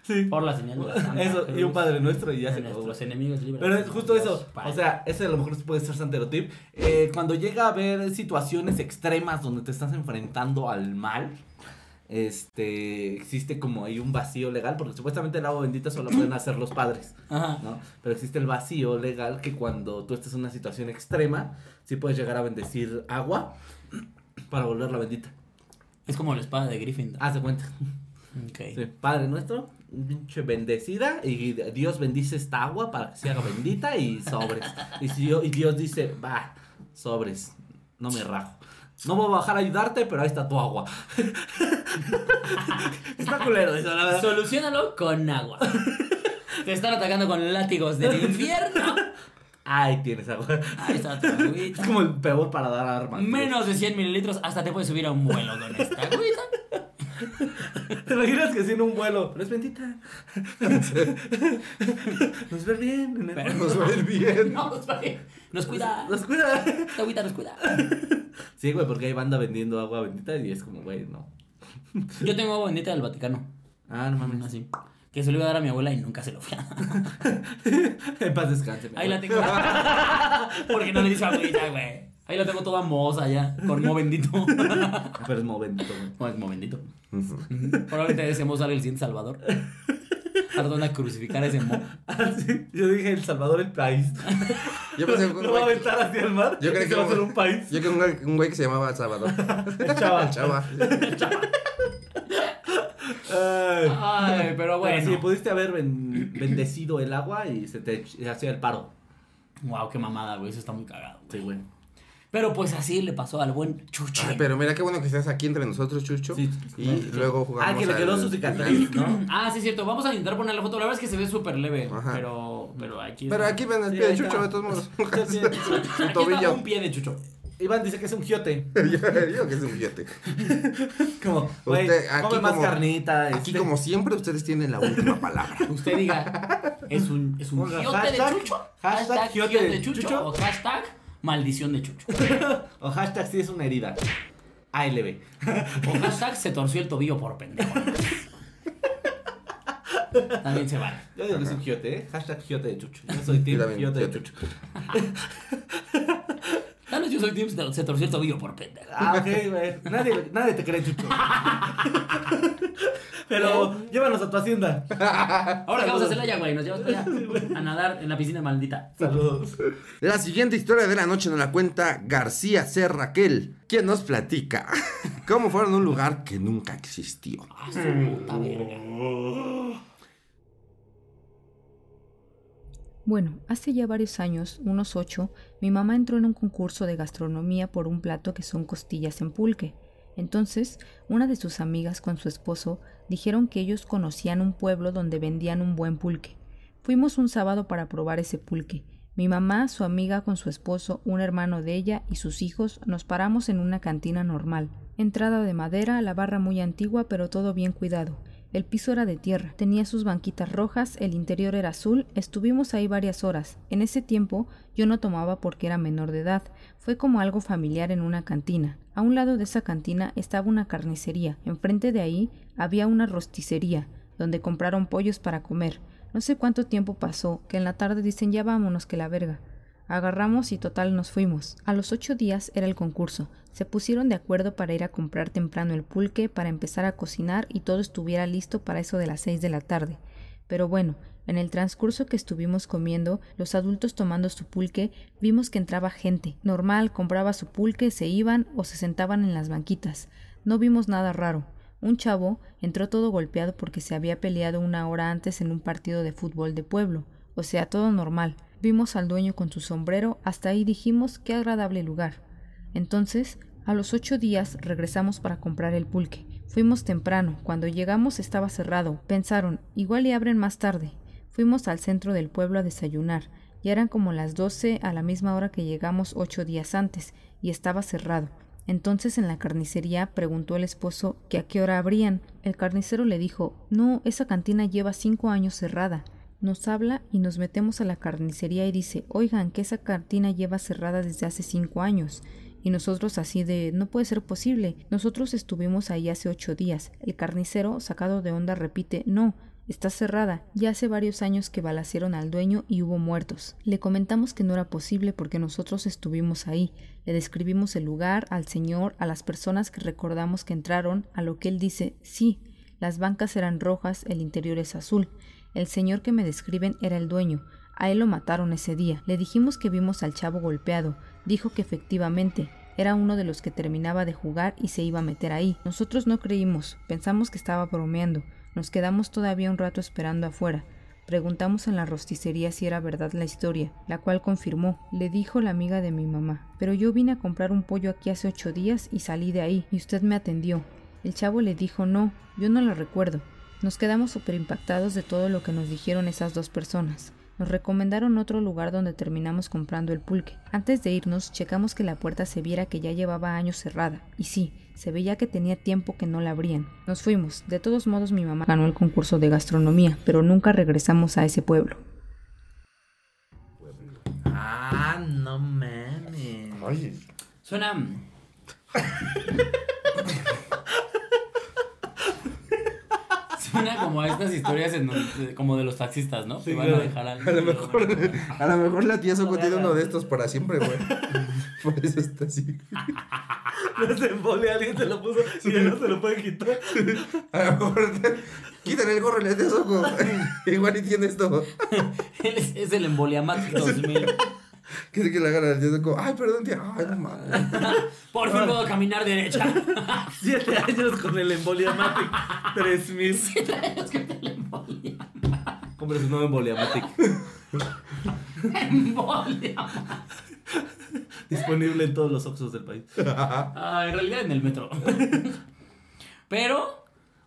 Sí. por la señal de la Santa Eso, y un Padre Nuestro y ya de se acabó. nuestros enemigos libres. Pero es justo eso. O sea, ese a lo mejor puede ser santerotip. Eh, cuando llega a haber situaciones extremas donde te estás enfrentando al mal, este, existe como ahí un vacío legal, porque supuestamente el agua bendita solo pueden *clears throat* hacer los padres, Ajá. ¿no? Pero existe el vacío legal que cuando tú estás en una situación extrema, sí puedes llegar a bendecir agua para volverla bendita. Es como la espada de Gryffindor. Haz de cuenta. Ok. Sí, Padre nuestro, pinche bendecida, y Dios bendice esta agua para que se haga bendita y sobres. *laughs* Y, si yo- y Dios dice, va, sobres, no me rajo. No voy a bajar a ayudarte, pero ahí está tu agua. *laughs* está culero eso, la verdad. Solucionalo con agua. Te están atacando con látigos del infierno. Ahí tienes agua. Ahí está tu agüita. Es como el peor para dar armas. Menos de 100 mililitros, hasta te puedes subir a un vuelo con esta agüita. *laughs* ¿Te imaginas que si en un vuelo? Pero es bendita. *laughs* Nos ve bien. Pero-. Nos va a ir bien. Nos, va ir- nos cuida. Nos cuida. Esta agüita nos cuida. *laughs* Sí, güey, porque hay banda vendiendo agua bendita y es como, güey, no. Yo tengo agua bendita del Vaticano. Ah, no mames. Así. Que se lo iba a dar a mi abuela y nunca se lo fui a dar. En paz descanse. Ahí la tengo. Porque no le dice agüita, güey. Ahí la tengo toda moza ya, con mo bendito. *laughs* Pero es movento, güey. No, es mo bendito. Ujú. Ujú. Probablemente ese mo sale el siguiente Salvador. Perdón a crucificar a ese mo. *laughs* Ah, sí. Yo dije El Salvador, el país. Yo pensé que *laughs* un va a aventar hacia el mar. Yo creo que se va a hacer un país. yo creo que un güey- un güey que se llamaba Salvador. Chava. Chava. Ay. Ay, pero Bueno, bueno. sí, pudiste haber ben- bendecido el agua y se te hacía el paro. Wow, qué mamada, güey. Eso está muy cagado. Sí, güey. Pero pues así le pasó al buen Chucho. Ay, pero mira qué bueno que estás aquí entre nosotros, Chucho. Sí, y sí. luego jugamos. Ah, que le quedó su cicatriz, ¿no? Ah, sí, es cierto. Vamos a intentar poner la foto. La verdad es que se ve súper leve. Ajá. Pero, pero aquí. Pero aquí ven el Sí, pie de Chucho, de todos modos. Sí, sí, sí. Su tobillo. un pie de Chucho. Iván dice que es un giote. *laughs* yo digo que es un billete. *laughs* Como, güey, Usted, aquí come más como- carnita. Aquí, este. como siempre, ustedes tienen la última palabra. *laughs* Usted diga, es un, es un giote de Chucho. hashtag giote giote de. Chucho. O hashtag maldición de Chucho. *laughs* O hashtag si es una herida. ALB. O hashtag se torció el tobillo por pendejo. También se vale. Yo digo que es un giote, ¿eh? Hashtag giote de chucho. Yo soy también, giote de chucho. *laughs* Yo soy Tim, se torció el tobillo por pendejo. Ah, ok, güey. Nadie, nadie te cree, chucho. *laughs* Pero llévanos a tu hacienda. Ahora vamos a Celaya, güey. Nos llevamos para allá a nadar en la piscina maldita. Saludos. La siguiente historia de la noche nos la cuenta García C. Raquel, quien nos platica *laughs* cómo fueron a un lugar que nunca existió. Ah, su puta verga. Bueno, hace ya varios años, unos ocho, mi mamá entró en un concurso de gastronomía por un plato que son costillas en pulque. Entonces, una de sus amigas con su esposo dijeron que ellos conocían un pueblo donde vendían un buen pulque. Fuimos un sábado para probar ese pulque. Mi mamá, su amiga con su esposo, un hermano de ella y sus hijos nos paramos en una cantina normal. Entrada de madera, la barra muy antigua pero todo bien cuidado. El piso era de tierra, tenía sus banquitas rojas, el interior era azul, estuvimos ahí varias horas. En ese tiempo yo no tomaba porque era menor de edad, fue como algo familiar en una cantina. A un lado de esa cantina estaba una carnicería, enfrente de ahí había una rosticería, donde compraron pollos para comer. No sé cuánto tiempo pasó, que en la tarde dicen ya vámonos que la verga. Agarramos y total nos fuimos. A los ocho días era el concurso. Se pusieron de acuerdo para ir a comprar temprano el pulque, para empezar a cocinar y todo estuviera listo para eso de las seis de la tarde. Pero bueno, en el transcurso que estuvimos comiendo, los adultos tomando su pulque, vimos que entraba gente. Normal, compraba su pulque, se iban o se sentaban en las banquitas. No vimos nada raro. Un chavo entró todo golpeado porque se había peleado una hora antes en un partido de fútbol de pueblo. O sea, todo normal. Vimos al dueño con su sombrero, hasta ahí dijimos qué agradable lugar. Entonces, a los ocho días regresamos para comprar el pulque. Fuimos temprano, cuando llegamos estaba cerrado. Pensaron, igual y abren más tarde. Fuimos al centro del pueblo a desayunar. Ya eran como las doce a la misma hora que llegamos ocho días antes, y estaba cerrado. Entonces en la carnicería preguntó el esposo que a qué hora abrían. El carnicero le dijo, no, esa cantina lleva cinco años cerrada. Nos habla y nos metemos a la carnicería y dice, oigan, que esa cantina lleva cerrada desde hace cinco años. Y nosotros así de, no puede ser posible, nosotros estuvimos ahí hace ocho días. El carnicero, sacado de onda, repite, no, está cerrada, ya hace varios años que balacieron al dueño y hubo muertos. Le comentamos que no era posible porque nosotros estuvimos ahí. Le describimos el lugar, al señor, a las personas que recordamos que entraron, a lo que él dice, sí, las bancas eran rojas, el interior es azul. El señor que me describen era el dueño. A él lo mataron ese día. Le dijimos que vimos al chavo golpeado. Dijo que efectivamente era uno de los que terminaba de jugar y se iba a meter ahí. Nosotros no creímos, pensamos que estaba bromeando. Nos quedamos todavía un rato esperando afuera. Preguntamos en la rosticería si era verdad la historia, la cual confirmó. Le dijo la amiga de mi mamá. Pero yo vine a comprar un pollo aquí hace ocho días y salí de ahí, y usted me atendió. El chavo le dijo no, yo no la recuerdo. Nos quedamos súper impactados de todo lo que nos dijeron esas dos personas. Nos recomendaron otro lugar donde terminamos comprando el pulque. Antes de irnos, checamos que la puerta se viera que ya llevaba años cerrada. Y sí, se veía que tenía tiempo que no la abrían. Nos fuimos. De todos modos, mi mamá ganó el concurso de gastronomía, pero nunca regresamos a ese pueblo. Ah, no mames. Ay, Suena. *laughs* Suena como a estas historias en donde- como de los taxistas, ¿no? que van a claro. dejar al a lo mejor, a lo mejor la tía Soco No, tiene no, uno no. de estos para siempre, güey. *laughs* Por eso está así. No se embole, alguien se lo puso y ya no se lo puede quitar. A lo mejor quítale el gorro tía Soco. *laughs* Igual y tiene esto. Él es, es el Emboliamatic 2000. *laughs* Que que la agarra la tía Soco. Ay, perdón, tía. Ay, no mames. *laughs* Por fin puedo caminar derecha. *laughs* Siete años con el Emboliamatic 3000. Es que te el Emboliamatic. Compre su nuevo Emboliamatic. Emboliamatic. Disponible en todos los Oxxos del país. Ah, en realidad en el metro. Pero.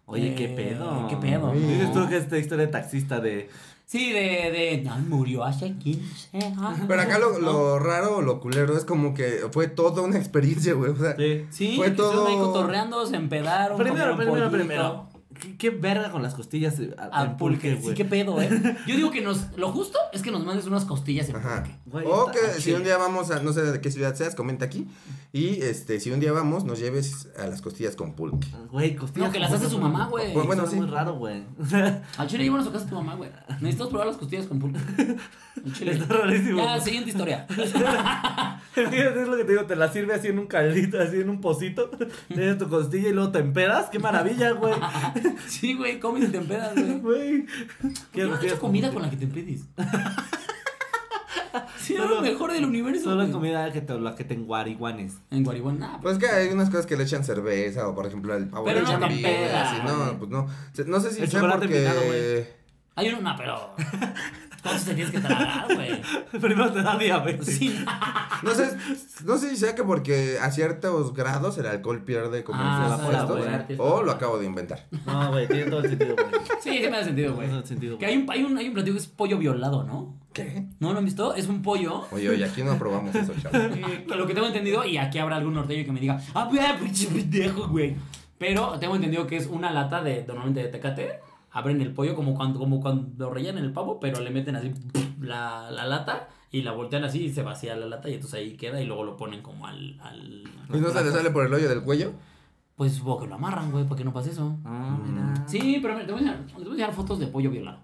Oye, qué eh, pedo. ¿Qué pedo? Dices tú que esta historia de taxista de. Sí, de. de no, murió hace 15 años. Pero acá lo, lo raro o lo culero es como que fue toda una experiencia, güey. O sea, Sí. Sí, Fue estuvieron ahí todo- cotorreando, se empedaron. Primero, primero, pollito. primero. ¿Qué, qué verga con las costillas eh, A en pulque, pulque, sí, güey? qué pedo, eh. *laughs* Yo digo que nos. Lo justo es que nos mandes unas costillas en Ajá. pulque. Güey, o que si un día vamos a, no sé de qué ciudad seas, comenta aquí. Y este, si un día vamos, nos lleves a las costillas con pulque. Güey, costillas. No, que las hace su mamá, güey. Bueno, bueno, sí. muy raro, güey. *laughs* Al chile llévanos a casa de tu mamá, güey. Necesitamos probar las costillas con pulque. Al chile. Está rarísimo. Ya, siguiente historia. *laughs* Es lo que te digo, te la sirve así en un caldito, así en un pocito. Tienes tu costilla y luego te empedas. ¡Qué maravilla, güey! *laughs* Sí, güey, comes y te empedas, güey. *laughs* Güey. ¿Qué no has hecho comida con la que te empedes? *laughs* Sí, es lo mejor del universo. Solo güey. comida que te, la que te enguariguanes. En Guaribón, nada. Pues que hay unas cosas que le echan cerveza o por ejemplo el pavo Pero le no echan así, no, pues no. No sé si El sea porque. Hay uno, no, pero. ¿Cuántos te tienes que tragar, güey? *laughs* Primero te da diabetes. Sí. *laughs* no sé, no sé si sea que porque a ciertos grados el alcohol pierde como Ah, efectos, güey. o lo acabo de inventar. No, güey, tiene todo el sentido, güey. Sí, sí me da sentido, güey. Tiene todo el sentido, Que hay un, hay, un, hay un platillo que es pollo violado, ¿no? ¿Qué? ¿No lo han visto? Es un pollo. Oye, oye, aquí no probamos eso, *laughs* chaval. eh, que lo que tengo entendido, y aquí habrá algún norteño que me diga, ah, vea, pinche pendejo, güey. Pero tengo entendido que es una lata de, normalmente de tecate. Abren el pollo como cuando, como cuando rellenan el pavo, pero le meten así la, la lata y la voltean así y se vacía la lata y entonces ahí queda y luego lo ponen como al... al ¿Y no se le sale por el hoyo del cuello? Pues supongo que lo amarran, güey, para que no pase eso. Ah, mira. Sí, pero te voy a enseñar, te voy a enseñar fotos de pollo violado.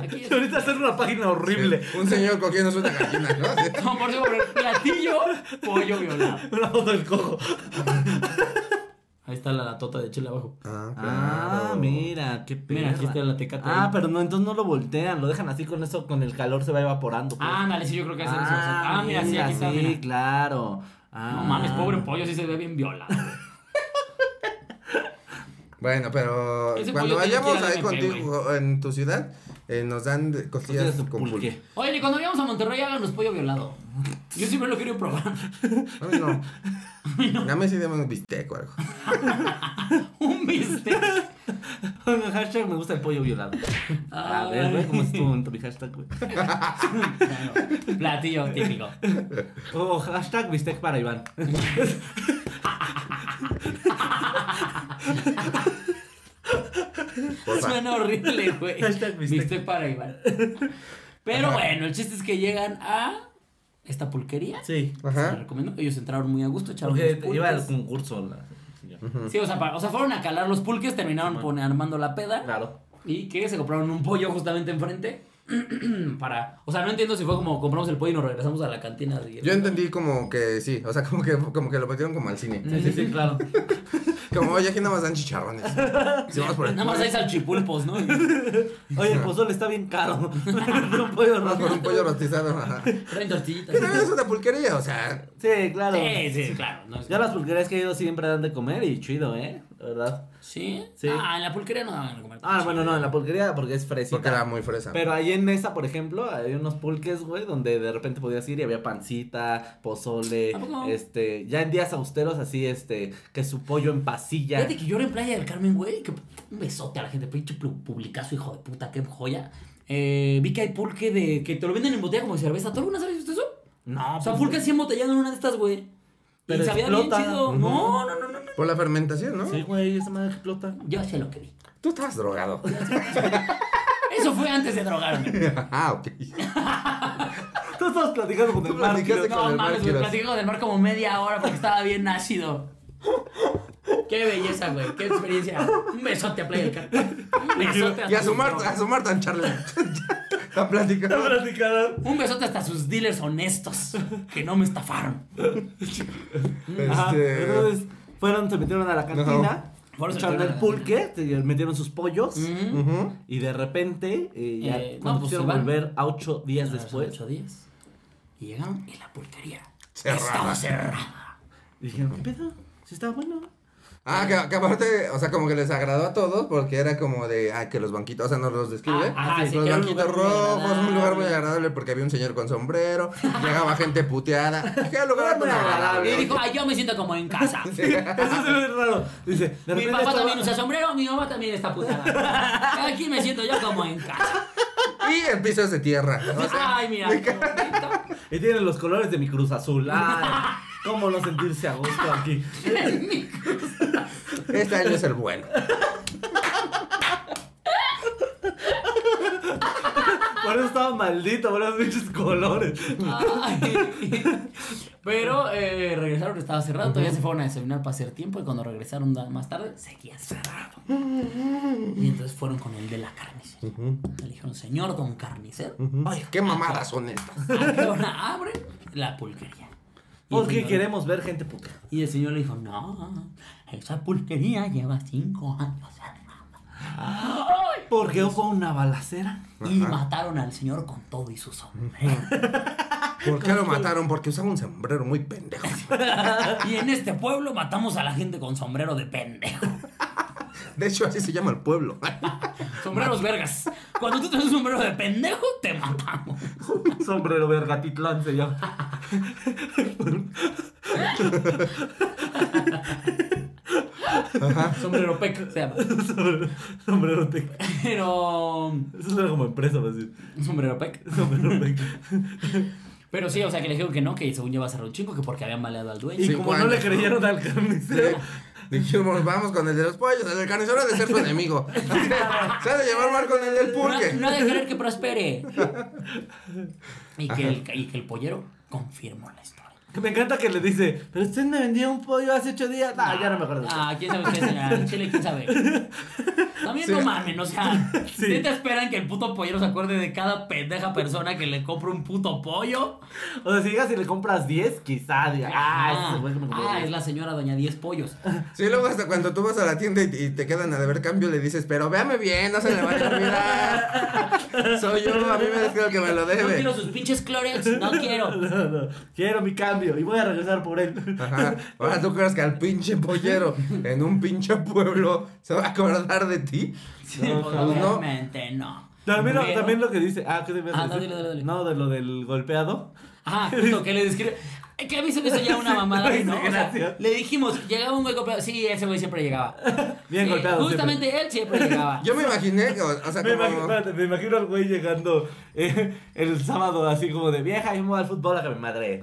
Aquí *laughs* es. Ahorita hacer una página horrible. Un señor cogiéndose una gallina, ¿no? *laughs* No, por eso, por el platillo, pollo violado. Una foto del cojo. *laughs* Ahí está la latota de chile abajo. Ah, Ah, claro. mira, qué Mira, aquí perra. está la tecate. Ah, ahí. pero no, entonces no lo voltean, lo dejan así con eso, con el calor se va evaporando. pues. Ah, ándale, sí, yo creo que es eso. Ah, Ah, mira, sí, aquí está, sí, mira. claro. Ah. No mames, pobre pollo, sí se ve bien violado. *laughs* Bueno, pero Ese cuando vayamos ahí MP, contigo en tu ciudad, eh, nos dan costillas con pulque. pulque. Oye, y cuando vayamos a Monterrey, háganos pollo violado. Yo siempre lo quiero probar. *laughs* A mí no. Mí sí demos un bistec o algo. *laughs* Un bistec. hashtag me gusta el pollo violado. A ver, güey, ¿cómo estuvo en tu mi hashtag, güey? Claro, *laughs* Platillo típico. Oh, hashtag bistec para Iván. Suena horrible, güey. Hashtag bistec. Bistec para Iván. Pero Ajá. bueno, el chiste es que llegan a esta pulquería. Sí. Se la Ajá. recomiendo. Ellos entraron muy a gusto, echaron Porque iba al concurso la señora. Sí, o sea, para- o sea, fueron a calar los pulques, terminaron pone- armando la peda. Claro. Y que se compraron un pollo justamente enfrente. *clears throat* para. O sea, no entiendo si fue como compramos el pollo y nos regresamos a la cantina. de- Yo entendí como que sí, o sea, como que, como que lo metieron como al cine. Sí, sí, sí, claro. *laughs* Como, oye, aquí nada más dan chicharrones. Si vamos por el Nada más hay salchipulpos, ¿no? *laughs* Oye, el pozole está bien caro. *laughs* un pollo Vamos por un pollo rostizado. Ajá. Traen tortillitas. Pero es una pulquería, o sea. Sí, claro. Sí, sí, claro. no es- Ya las pulquerías que he ido siempre dan de comer y chido, ¿eh? La verdad. ¿Sí? Sí. Ah, en la pulquería no daban de comer. Ah, bueno, no, en la pulquería porque es fresita. Porque era muy fresa. Pero ahí en esa, por ejemplo, hay unos pulques, güey, donde de repente podías ir y había pancita, pozole, ¿A poco? este, ya en días austeros así, este, que su pollo en pasilla. Fíjate que yo era en Playa del Carmen, güey. Que un besote a la gente, pinche pu- publicazo, hijo de puta, qué joya. Eh, vi que hay pulque de. que te lo venden en botella como de cerveza. ¿Tú alguna vez has visto eso? No, O sea, pues, pulque así embotellado en una de estas, güey. Pero y sabía explota. bien chido. No, no, no, no. no. Por la fermentación, ¿no? Sí, güey, esa madre explota. Yo sé lo que vi. Tú estabas drogado. Eso fue antes de drogarme. *laughs* ah, ok. Tú estabas platicando con el con No mames. Quiroz. Platiqué con el mar como media hora porque estaba bien ácido. Qué belleza, güey. Qué experiencia. Un besote a Playa del Carmen. Un besote Y a sumar, drogas. a sumar tan charla. *laughs* Tan Está platicando. platicando. Un besote hasta sus dealers honestos que no me estafaron. Ajá, Este. Entonces, fueron, se metieron a la cantina. Fueron, Echaron el a pulque, se metieron sus pollos. Ujú. Ujú. Y de repente, eh, ya Eh, cuando no, pues, quisieron se van. volver a ocho días después, Ocho días. Y llegaron y la pulquería Cerrada. estaba cerrada. dijeron, ¿qué pedo? Si está bueno. Ah, que, que aparte, o sea, como que les agradó a todos porque era como de, ah, que los banquitos, o sea, nos los describe. Ah, ajá, sí, los banquitos rojos, un lugar muy agradable. agradable porque había un señor con sombrero, *laughs* llegaba gente puteada. Qué lugar Muy tan Y agradable. dijo, ay, yo me siento como en casa. *laughs* Eso se ve raro. Dice, de Mi papá estaba- también usa sombrero, mi mamá también está putada. *laughs* Aquí me siento yo como en casa. Y el piso es de tierra. O sea, Ay, mira. Y tiene los colores de mi Cruz Azul. Ay, cómo no sentirse a gusto aquí. *laughs* este año es el bueno. Por eso estaba maldito, por esos pinches colores. Ay. Pero eh, regresaron, estaba cerrado, todavía se fueron a desayunar para hacer tiempo y cuando regresaron más tarde, seguía cerrado. Y entonces fueron con el de la carnicería. Le dijeron, señor don carnicero, oiga, ¿Qué mamadas son estas? ¿a qué hora abre la pulquería? Porque señor- queremos ver gente puta. Y el señor le dijo, no, esa pulquería lleva cinco años cerrada". Porque hubo una balacera. Y mataron al señor con todo y su sombrero. *laughs* ¿Por qué lo mataron? Porque usaba un sombrero muy pendejo. *laughs* y en este pueblo matamos a la gente con sombrero de pendejo. De hecho, así se llama el pueblo. *laughs* Sombreros vergas. Cuando tú tienes un sombrero de pendejo, te matamos. *laughs* Sombrero vergatitlán se llama. Sombrero pec se llama. Sombrero, sombrero tec. Pero. Eso suena como empresa, a decir. Sombrero pec. Sombrero tec. Pero sí, o sea que le dijeron que no, que según lleva a cerrar un chingo, que porque habían maleado al dueño. Y Cinco como no le creyeron al carnicero. Dijimos, vamos con el de los pollos, el del carnicero ha de ser su enemigo. *laughs* Se ha de llevar mal con el del No, pulque. no ha de querer que prospere. *laughs* Y que, el, y que el pollero confirmó la historia. Me encanta que le dice, pero usted me vendió un pollo hace ocho días. Ah, ya no me acuerdo. Ah, quién sabe qué señora. Chile, quién sabe. *laughs* También Sí. no mamen, o sea, *laughs* Sí. ¿sí te esperan que el puto pollero se acuerde de cada pendeja persona que le compra un puto pollo? O sea, si llegas y le compras 10, quizá diga, ah, que me compró ah, 10". es la señora doña 10 pollos. Sí, luego hasta cuando tú vas a la tienda y, y te quedan a deber cambio, le dices, pero véame bien, no se le vaya a olvidar. *laughs* Soy yo, a mí me es el que me lo No debe. quiero sus pinches Clorets, no quiero. No, no, quiero mi cambio y voy a regresar por él. Ajá. Ahora tú crees que al pinche pollero en un pinche pueblo se va a acordar de ti. Sí, No, pues, no. obviamente no. También, lo- Pero- también lo que dice, ah, ¿qué debías Ah, decir? dale, dale, dale. No, de lo del golpeado. Ajá, justo que le describe. Que a mí se me hizo ya una mamada, Ay, ¿no? O sea, le dijimos, llegaba un güey golpeado. Sí, ese güey siempre llegaba. *laughs* Bien Sí, golpeado. Justamente él siempre llegaba. Yo me imaginé, o, o sea, Me imagino, como... espérate, me imagino al güey llegando eh, el sábado así como de vieja y me voy al fútbol a que me madre.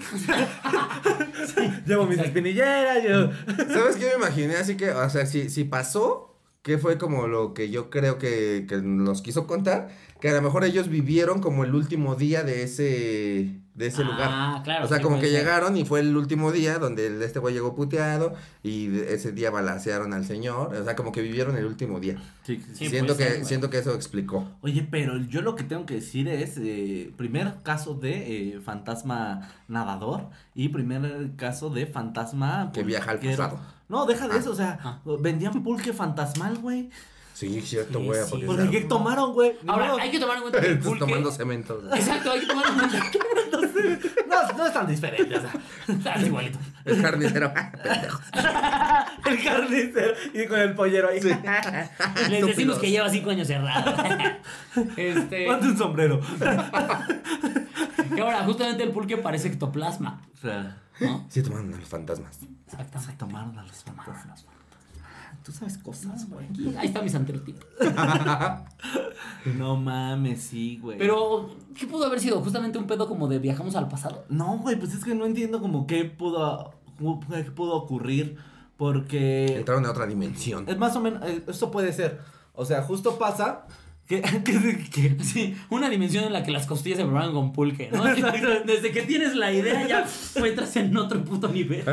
*laughs* Llevo mis espinilleras, yo. ¿Sabes qué me imaginé? Así que, o sea, si, si pasó, que fue como lo que yo creo que, que nos quiso contar, que a lo mejor ellos vivieron como el último día de ese, de ese Ah, lugar. claro, O sea, sí, como que ser. llegaron y fue el último día donde este güey llegó puteado y de- ese día balacearon al señor. O sea, como que vivieron el último día. Sí, Sí, siento, que, ser, siento que eso explicó. Oye, pero yo lo que tengo que decir es, eh, primer caso de eh, fantasma nadador y primer caso de fantasma... Que viaja al pasado. No, deja de Ah. eso, o sea, Ah. vendían pulque fantasmal, güey. Sí, cierto, Sí, güey. sí. porque Porque ¿qué tomaron, güey? Ahora, hay que tomar en cuenta que el pulque... tomando cemento. Exacto, hay que tomar en cuenta *laughs* No, no es tan diferente, o sea. *laughs* Estás igualito. El carnicero. Pendejo. *laughs* El carnicero y con el pollero ahí. Les decimos que lleva cinco años cerrado. este... Ponte un sombrero. Y ahora, justamente el pulque parece ectoplasma. O sea, ¿no? Sí, tomaron a los fantasmas. se Exactamente. tomaron a los fantasmas. Tú sabes cosas, güey. Aquí- Ahí está mi santerotip. *laughs* No mames, sí, güey. Pero, ¿qué pudo haber sido? Justamente un pedo como de viajamos al pasado. No, güey, pues es que no entiendo como qué pudo, cómo- qué pudo ocurrir. Porque Entraron a otra dimensión. es más o menos, eh, esto puede ser. O sea, justo pasa que, *laughs* que, que- Sí, una dimensión en la que las costillas se preparan con pulque, ¿no? *laughs* Desde que tienes la idea ya *laughs* entras en otro puto nivel.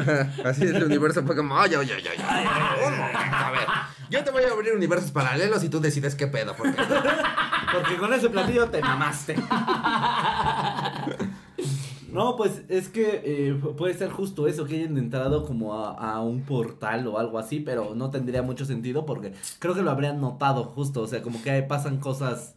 Así es el universo fue como, oye, oye, oye, oye. Un momento, a ver. Yo te voy a abrir universos paralelos y tú decides qué pedo. Porque... porque con ese platillo te mamaste. No, pues es que eh, pu- puede ser justo eso, que hayan entrado como a, a un portal o algo así, pero no tendría mucho sentido porque creo que lo habrían notado justo, o sea, como que pasan cosas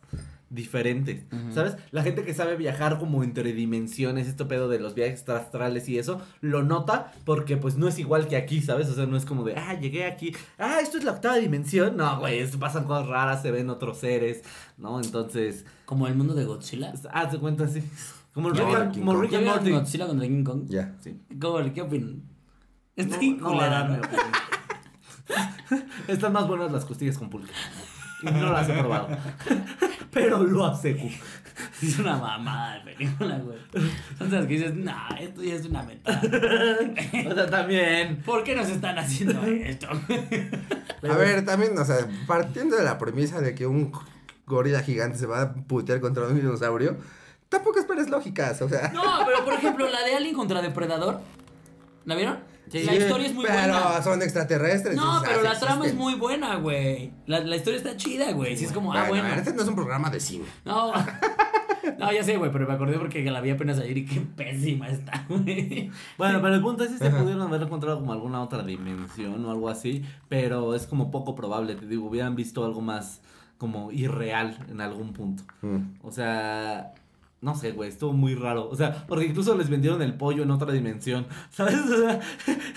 diferentes, ¿sabes? La gente que sabe viajar como entre dimensiones, este pedo de los viajes astrales y eso, lo nota porque pues no es igual que aquí, ¿sabes? O sea, no es como de, ah, llegué aquí, ah, esto es la octava dimensión, no, güey, esto pasan cosas raras, se ven otros seres, ¿no? Entonces, Como el mundo de Godzilla. haz de cuenta así, como Rick, and- como. Rick ¿Ya and Morty. Godzilla contra King Kong? Ya. Sí. ¿Cómo, ¿Qué opinan? Está No, no. *laughs* Están más buenas las costillas con pulque. Y no las he probado. *laughs* Pero lo aseguro. Es una mamada de película, güey. Son las que dices, nah, esto ya es una mentada. *laughs* O sea, también. ¿Por qué nos están haciendo esto? A ver, también, o sea, partiendo de la premisa de que un gorila gigante se va a putear contra un dinosaurio, tampoco esperes lógicas, o sea. No, pero por ejemplo, la de Alien contra Depredador. ¿La vieron? Sí, la historia es muy pero buena. son extraterrestres. No, pero ah, la sí trama es muy buena, güey. La, la historia está chida, güey. Sí, es como, ah, Bueno, bueno. Este no es un programa de cine. No. *laughs* No, ya sé, güey, pero me acordé porque la vi apenas ayer y qué pésima está, güey. Bueno, pero el punto es que se pudieron haber encontrado como alguna otra dimensión o algo así. Pero es como poco probable. Te digo, hubieran visto algo más como irreal en algún punto. Mm. O sea, no sé, güey, estuvo muy raro. O sea, porque incluso les vendieron el pollo en otra dimensión. *laughs* ¿Sabes? O sea,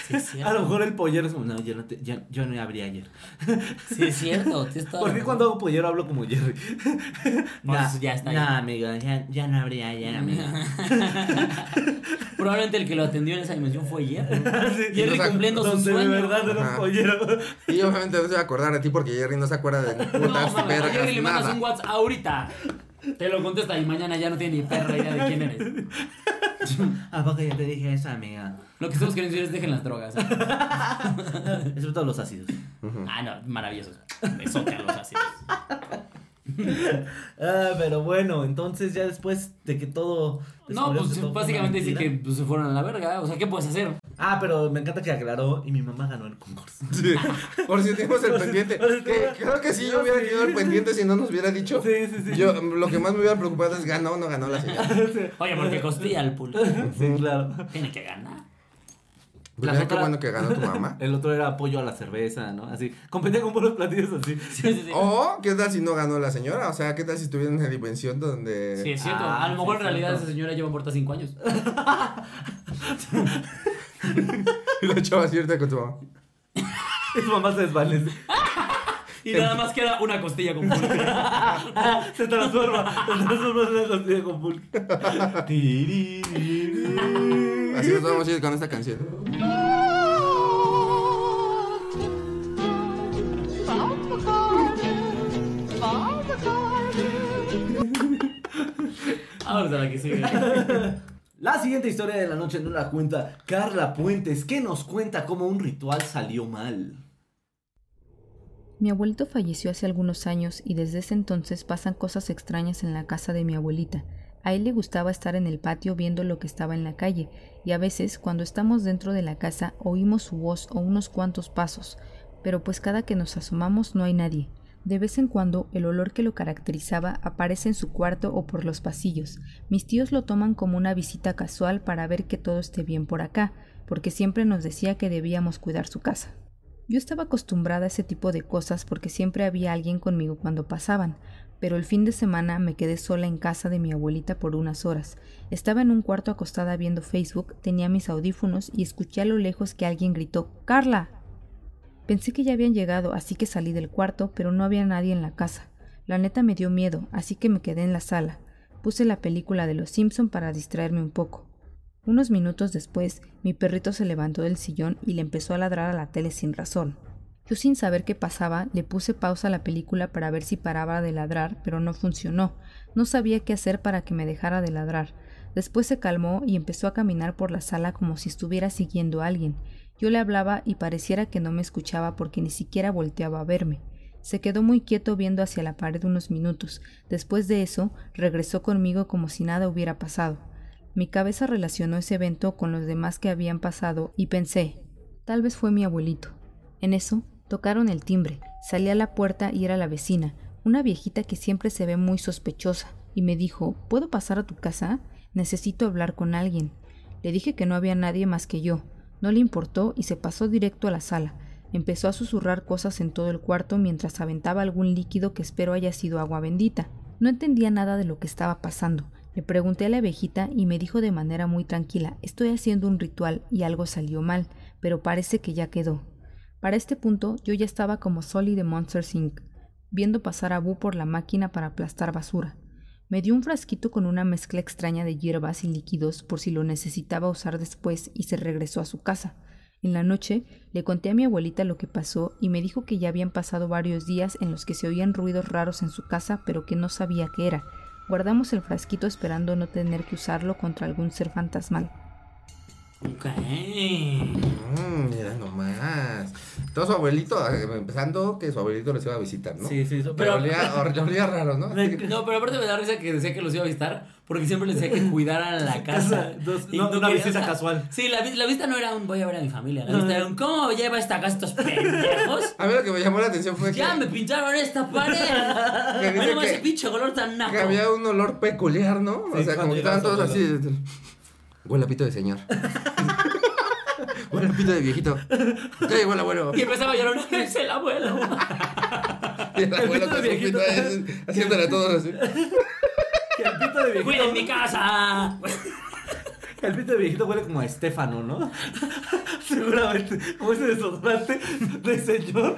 Sí, es cierto. *laughs* a lo mejor el pollero es como, no, yo no, te- ya- yo no abrí ayer. *laughs* Sí, es cierto. sí está- ¿Por qué cuando hago pollero hablo como Jerry? Por eso ya está ahí. No, amigo, ya, ya no abrí ayer, amigo. Probablemente el que lo atendió en esa dimensión fue Jerry. Sí, Jerry cumpliendo su sueño. de verdad era un Ajá. pollero. Y obviamente no se va a acordar de ti porque Jerry no se acuerda de No, putas vergas, Jerry le mandas un WhatsApp ahorita. Te lo contesta y mañana ya no tiene ni perra idea de quién eres. *laughs* ¿A poco ya te dije eso, amiga? Lo que estamos queriendo decir es dejen las drogas. *laughs* Excepto los ácidos. Ah, no, maravillosos. A los ácidos. *laughs* Ah, pero bueno, entonces ya después de que todo. No, pues todo básicamente dice que pues, se fueron a la verga. O sea, ¿qué puedes hacer? Ah, pero me encanta que aclaró y mi mamá ganó el concurso. *laughs* Sí, Por si tenemos el pendiente. Que- creo que si yo hubiera tenido el pendiente si no nos hubiera dicho. Sí, sí, sí. Yo, lo que más me hubiera preocupado es ganó o no ganó la señora. *laughs* Oye, porque costilla el pulpo. Sí, claro. Tiene que ganar. Pues qué otras- bueno que ganó tu mamá. *laughs* El otro era apoyo a la cerveza, ¿no? Así. Competía con puros platillos así. Sí, sí, sí. O, ¿qué tal si no ganó la señora? O sea, ¿qué tal si estuviera en una dimensión donde. Sí, es cierto. Ah, a lo mejor sí, en realidad cierto. esa señora lleva muerta cinco años. *laughs* Y la chava cierta con tu mamá. Y su mamá se desvanece. Y nada más queda una costilla con pulque. *laughs* Se transforma. Se transforma en una costilla con pulque. Así nos vamos a ir con esta canción. Vamos a la que sigue. La siguiente historia de la noche no la cuenta Carla Puentes, que nos cuenta cómo un ritual salió mal. Mi abuelito falleció hace algunos años y desde ese entonces pasan cosas extrañas en la casa de mi abuelita. A él le gustaba estar en el patio viendo lo que estaba en la calle, y a veces, cuando estamos dentro de la casa, oímos su voz o unos cuantos pasos, pero pues cada que nos asomamos no hay nadie. De vez en cuando el olor que lo caracterizaba aparece en su cuarto o por los pasillos. Mis tíos lo toman como una visita casual para ver que todo esté bien por acá, porque siempre nos decía que debíamos cuidar su casa. Yo estaba acostumbrada a ese tipo de cosas porque siempre había alguien conmigo cuando pasaban, pero el fin de semana me quedé sola en casa de mi abuelita por unas horas. Estaba en un cuarto acostada viendo Facebook, tenía mis audífonos y escuché a lo lejos que alguien gritó ¡Carla! Pensé que ya habían llegado, así que salí del cuarto, pero no había nadie en la casa. La neta me dio miedo, así que me quedé en la sala. Puse la película de Los Simpson para distraerme un poco. Unos minutos después, mi perrito se levantó del sillón y le empezó a ladrar a la tele sin razón. Yo sin saber qué pasaba, le puse pausa a la película para ver si paraba de ladrar, pero no funcionó. No sabía qué hacer para que me dejara de ladrar. Después se calmó y empezó a caminar por la sala como si estuviera siguiendo a alguien. Yo le hablaba y pareciera que no me escuchaba porque ni siquiera volteaba a verme. Se quedó muy quieto viendo hacia la pared unos minutos. Después de eso, regresó conmigo como si nada hubiera pasado. Mi cabeza relacionó ese evento con los demás que habían pasado y pensé, tal vez fue mi abuelito. En eso, tocaron el timbre. Salí a la puerta y era la vecina, una viejita que siempre se ve muy sospechosa, y me dijo, ¿puedo pasar a tu casa? Necesito hablar con alguien. Le dije que no había nadie más que yo. No le importó y se pasó directo a la sala. Empezó a susurrar cosas en todo el cuarto mientras aventaba algún líquido que espero haya sido agua bendita. No entendía nada de lo que estaba pasando. Le pregunté a la abejita y me dijo de manera muy tranquila, estoy haciendo un ritual y algo salió mal, pero parece que ya quedó. Para este punto yo ya estaba como Solly de Monsters Inc., viendo pasar a Boo por la máquina para aplastar basura. Me dio un frasquito con una mezcla extraña de hierbas y líquidos por si lo necesitaba usar después y se regresó a su casa. En la noche le conté a mi abuelita lo que pasó y me dijo que ya habían pasado varios días en los que se oían ruidos raros en su casa pero que no sabía qué era. Guardamos el frasquito esperando no tener que usarlo contra algún ser fantasmal. Ok. Mm, mira nomás. Todo su abuelito, eh, empezando que su abuelito les iba a visitar, ¿no? Sí, sí, Pero Pero- olía, *laughs* raro, ¿no? No, pero aparte me da risa que decía que los iba a visitar porque siempre les decía que *laughs* cuidaran la casa. Dos- no, una visita o sea, casual. Sí, la, la vista no era un voy a ver a mi familia. La vista era un ¿cómo lleva esta casa estos pendejos? *laughs* A mí lo que me llamó la atención fue que, Ya me pintaron esta pared. Que que- ese pinche color tan naco. que había un olor peculiar, ¿no? o sea, como que estaban todos así. Huele a pito de señor. *laughs* Huele a pito de viejito. Ya llegó el abuelo. Y empezaba a llorar, es el abuelo. *laughs* Y el abuelo con su pito haciéndole a todos así. Que el pito de viejito. ¡Cuiden mi casa! *laughs* El pito de viejito huele como a Estefano, ¿no? *laughs* Seguramente. Como ese desodorante de señor.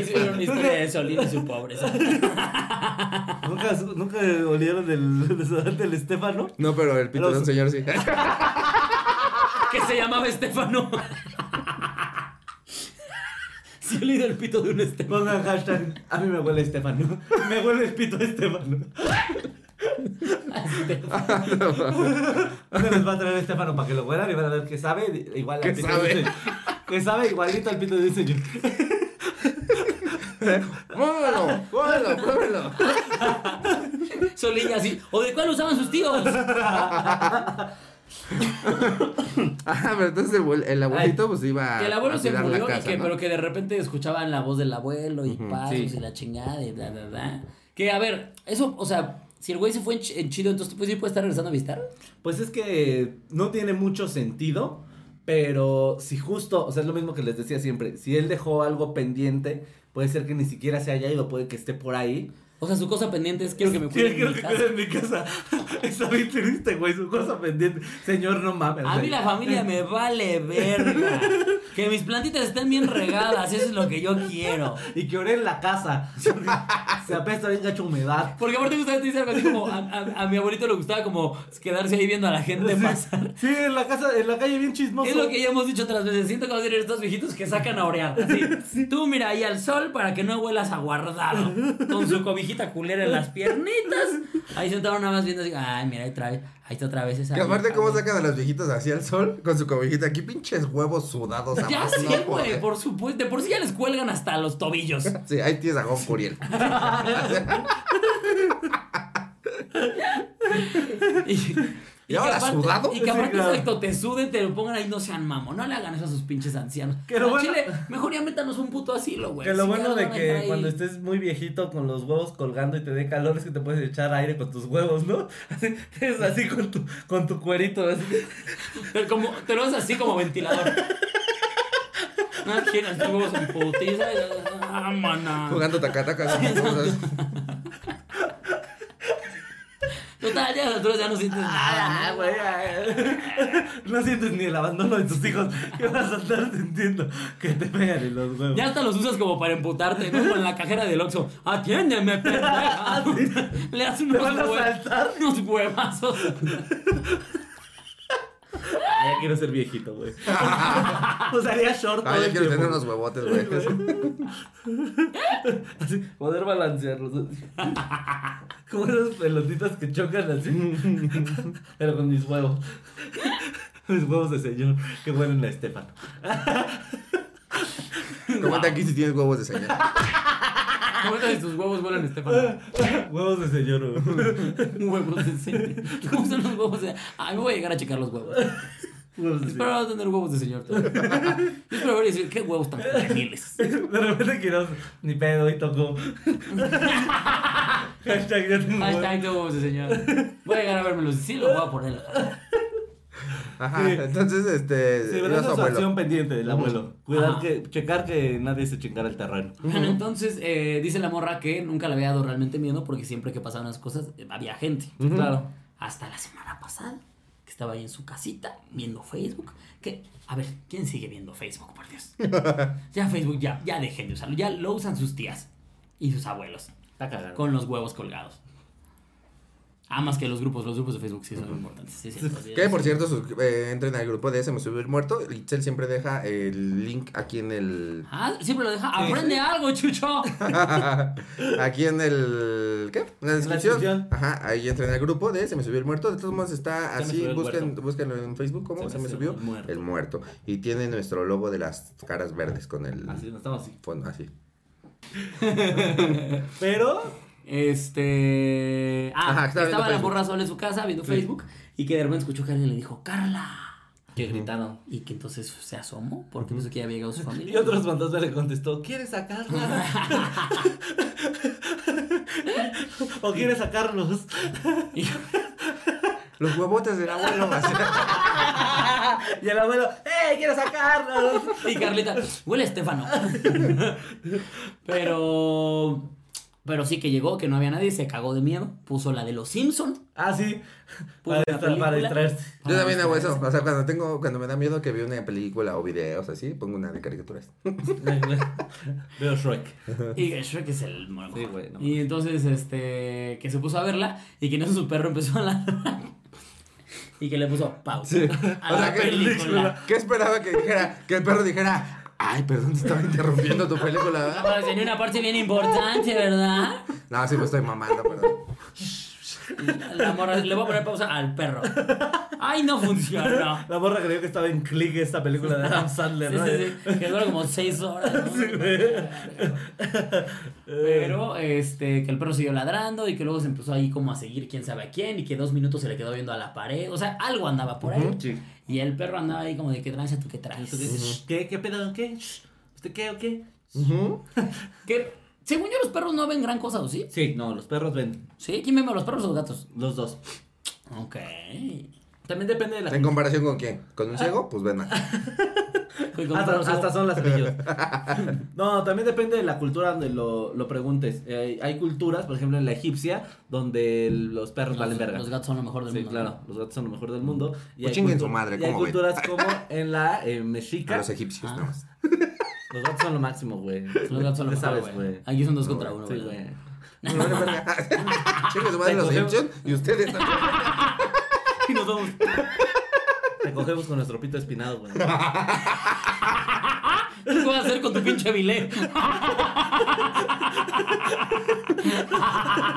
Hicieron una historia de Solín y su pobreza. *laughs* ¿Nunca, nunca olieron el desodorante del Estefano? No, pero el pito de un señor sí. *laughs* Que se llamaba Estefano. Sí, he leído el pito de un Estefano. Pongan hashtag. A mí me huele Estefano. Me huele el pito de Estefano. ¿Dónde les va a traer Estefano para que lo huelan y van a ver que sabe igual al ¿Qué pito sabe? señor. Que sabe igualito al pito de un señor. Pruébelo, pruébelo, pruébelo. Solín así. ¿O de cuál usaban sus tíos? Ah, pero entonces el, abuel- el abuelito pues iba Que el abuelo a se la murió y que, ¿no? pero que de repente escuchaban la voz del abuelo y pasos sí. y la chingada y bla, bla, bla. Que a ver, eso, o sea, si el güey se fue en, ch- en chido, entonces pues sí puede estar regresando a visitar. Pues es que no tiene mucho sentido, pero si justo, o sea, es lo mismo que les decía siempre, si él dejó algo pendiente, puede ser que ni siquiera se haya ido, puede que esté por ahí. O sea, su cosa pendiente es quiero que me Sí, cuiden quiero en mi que casa. cuide en mi casa. *laughs* Está bien triste, güey, su cosa pendiente. Señor, no mames. A mí la familia me vale verga. Que mis plantitas estén bien regadas, eso es lo que yo quiero. Y que ore en la casa. Se apesta bien gacho humedad. Porque aparte justamente dice algo así como a, a- a mi abuelito le gustaba como quedarse ahí viendo a la gente pasar. Sí, en la casa, en la calle bien chismoso. Es lo que ya hemos dicho otras veces. Siento que va a ser estos viejitos que sacan a orear. Así. *laughs* Tú mira ahí al sol para que no huelas a guardado. Con su *laughs* cobijita culera en las piernitas. Ahí sentado nada más viendo así. Ay, mira, ahí, otra vez, ahí está otra vez esa. Que aparte, vieja, ¿cómo güey. sacan a los viejitos así al sol? Con su cobijita. Aquí pinches huevos sudados. Ya más sí, no güey, por supuesto. De por sí ya les cuelgan hasta los tobillos. *laughs* Sí, ahí tienes a Gon Curiel. *laughs* *laughs* Y, ¿Y ahora aparte- sudado? Y que aparte, Sí, claro. te suden, te lo pongan ahí, no sean mamo. No le hagan eso a sus pinches ancianos. Que lo bueno- Chile, mejor ya métanos un puto asilo, güey. Que lo Si bueno de que cuando estés muy viejito con los huevos colgando y te dé calor es que te puedes echar aire con tus huevos, ¿no? *laughs* Así, es así con tu, con tu cuerito. Así. Pero como, te lo haces así como ventilador. No tus huevos en putiza. y- Ah, mana. Jugando tacataca. Total, ya a las alturas ya no sientes nada. Ah, ¿no? güey. ay. No sientes ni el abandono de tus hijos. ¿Qué vas a estar sintiendo? Que te pegan en los huevos. Ya hasta los usas como para emputarte, ¿no? Con la cajera del Oxxo. Atiéndeme, pendeja. *laughs* Le das unos, van a hue- saltar? unos huevazos. *laughs* Ya quiero ser viejito, güey. *laughs* Usaría short todo Ah, ya el quiero tiempo. tener unos huevotes, güey. Así, poder balancearlos. *laughs* Como esas pelotitas que chocan así. Pero con mis huevos. Mis huevos de señor que huelen a Estefano. Comenta aquí si tienes huevos de señor. Comenta si tus huevos vuelan, Estefano. huevos de señor. güey. *laughs* Huevos de señor. ¿Cómo son los huevos de.? Ay, me voy a llegar a checar los huevos. Huevos de Espero señor. no tener huevos de señor. Yo espero ver y decir, qué huevos tan juveniles. *laughs* De repente quiero ni pedo y tocó. *laughs* Hashtag yo tengo está, qué huevos de señor. Voy a llegar a vérmelos. Sí, los voy a poner. Ajá, Sí. entonces, este. Sí, pero esa es acción pendiente del abuelo. Cuidar Ajá. que, checar que nadie se chingara el terreno. Bueno, entonces eh, dice la morra que nunca le había dado realmente miedo porque siempre que pasaban las cosas eh, había gente. Claro. Hasta la semana pasada, que estaba ahí en su casita viendo Facebook. Que, a ver, ¿quién sigue viendo Facebook, por Dios? *laughs* ya Facebook, ya, ya dejen de usarlo. Ya lo usan sus tías y sus abuelos. Está cagado. Con los huevos colgados. Ah, más que los grupos, los grupos de Facebook sí son importantes. Sí, sí, Que por cierto, sus- eh, entren al grupo de ese me subió el muerto. Itzel siempre deja el link aquí en el. Ah, siempre lo deja. Aprende algo, chucho. *laughs* aquí en el. ¿Qué? En la descripción. Ajá, ahí entren al grupo de Se me subió el muerto. De todos modos está así. Busquen, búsquenlo en Facebook. ¿Cómo? Se, me subió el muerto. el muerto. Y tiene nuestro logo de las caras verdes con el Así, no estamos así. fondo. Así. *laughs* Pero, Este. Ah, Ajá, estaba estaba, la Facebook. morra sola en su casa viendo Facebook y que de repente escuchó que alguien le dijo, Carla. que gritaron. Y que entonces se asomó porque pensó que ya había llegado su familia. *laughs* Y otros fantasmas le contestó, ¿quieres sacarla? *laughs* *laughs* ¿O quieres sacarlos? Y- Los huevotes del abuelo. Y el abuelo, ¡eh, quiero sacarlos! Y Carlita, huele a Estefano. Pero. Pero sí que llegó, que no había nadie, se cagó de miedo. Puso la de los Simpson. Ah, sí. Puso Para, distra- para distraerse. Yo también hago eso. O sea, cuando tengo, cuando me da miedo que veo una película o videos así, pongo una de caricaturas. *laughs* Veo Shrek. Y Shrek es el mejor. Sí, güey, no y entonces, este, que se puso a verla y que eso su perro empezó a ladrar. y que le puso pausa a O la sea, ¿qué, película. *laughs* ¿qué esperaba que dijera? Que el perro dijera, ay, perdón, te estaba interrumpiendo tu película, ¿verdad? Tenía una parte bien importante, ¿verdad? No, sí me estoy mamando, perdón. La morra, le voy a poner pausa al perro. Ay, no funcionó. La morra creyó que estaba en click esta película de Adam Sandler, Sí, ¿no? sí, sí, que dura como seis horas. ¿no? Pero, este, que el perro siguió ladrando y que luego se empezó ahí como a seguir quién sabe a quién y que dos minutos se le quedó viendo a la pared. O sea, algo andaba por ahí. Sí. Y el perro andaba ahí como de qué traes, tú qué traes. ¿Qué, qué pedo? ¿Qué? ¿Usted qué o qué? Que, según yo, los perros no ven gran cosa, ¿o sí? Sí, no, los perros ven. ¿Sí? ¿Quién ve más, los perros o los gatos? Los dos. Ok. También depende de la ¿En comparación con quién? ¿Con un ciego? Pues ven. *laughs* Con Hasta, perros, hasta ¿no? son las grillos. *laughs* No, también depende de la cultura donde lo, lo preguntes. Eh, hay culturas, por ejemplo en la egipcia, donde el- los perros Los, valen verga. los gatos son lo mejor del Sí, mundo. claro, los gatos son lo mejor del mundo. Y Pues hay cultu- su madre, y hay ¿cómo ven? culturas como en la eh, A mexica. los egipcios, Ah. nada más. *laughs* Los gatos son lo máximo, güey. Los gatos son lo mejor, sabes, güey. Aquí son dos No, contra uno, güey. *laughs* Chingue su madre los egipcios y ustedes también. *laughs* Y nos vamos. Te cogemos con nuestro pito espinado, güey. *laughs* ¿Qué vas a hacer con tu pinche bilé?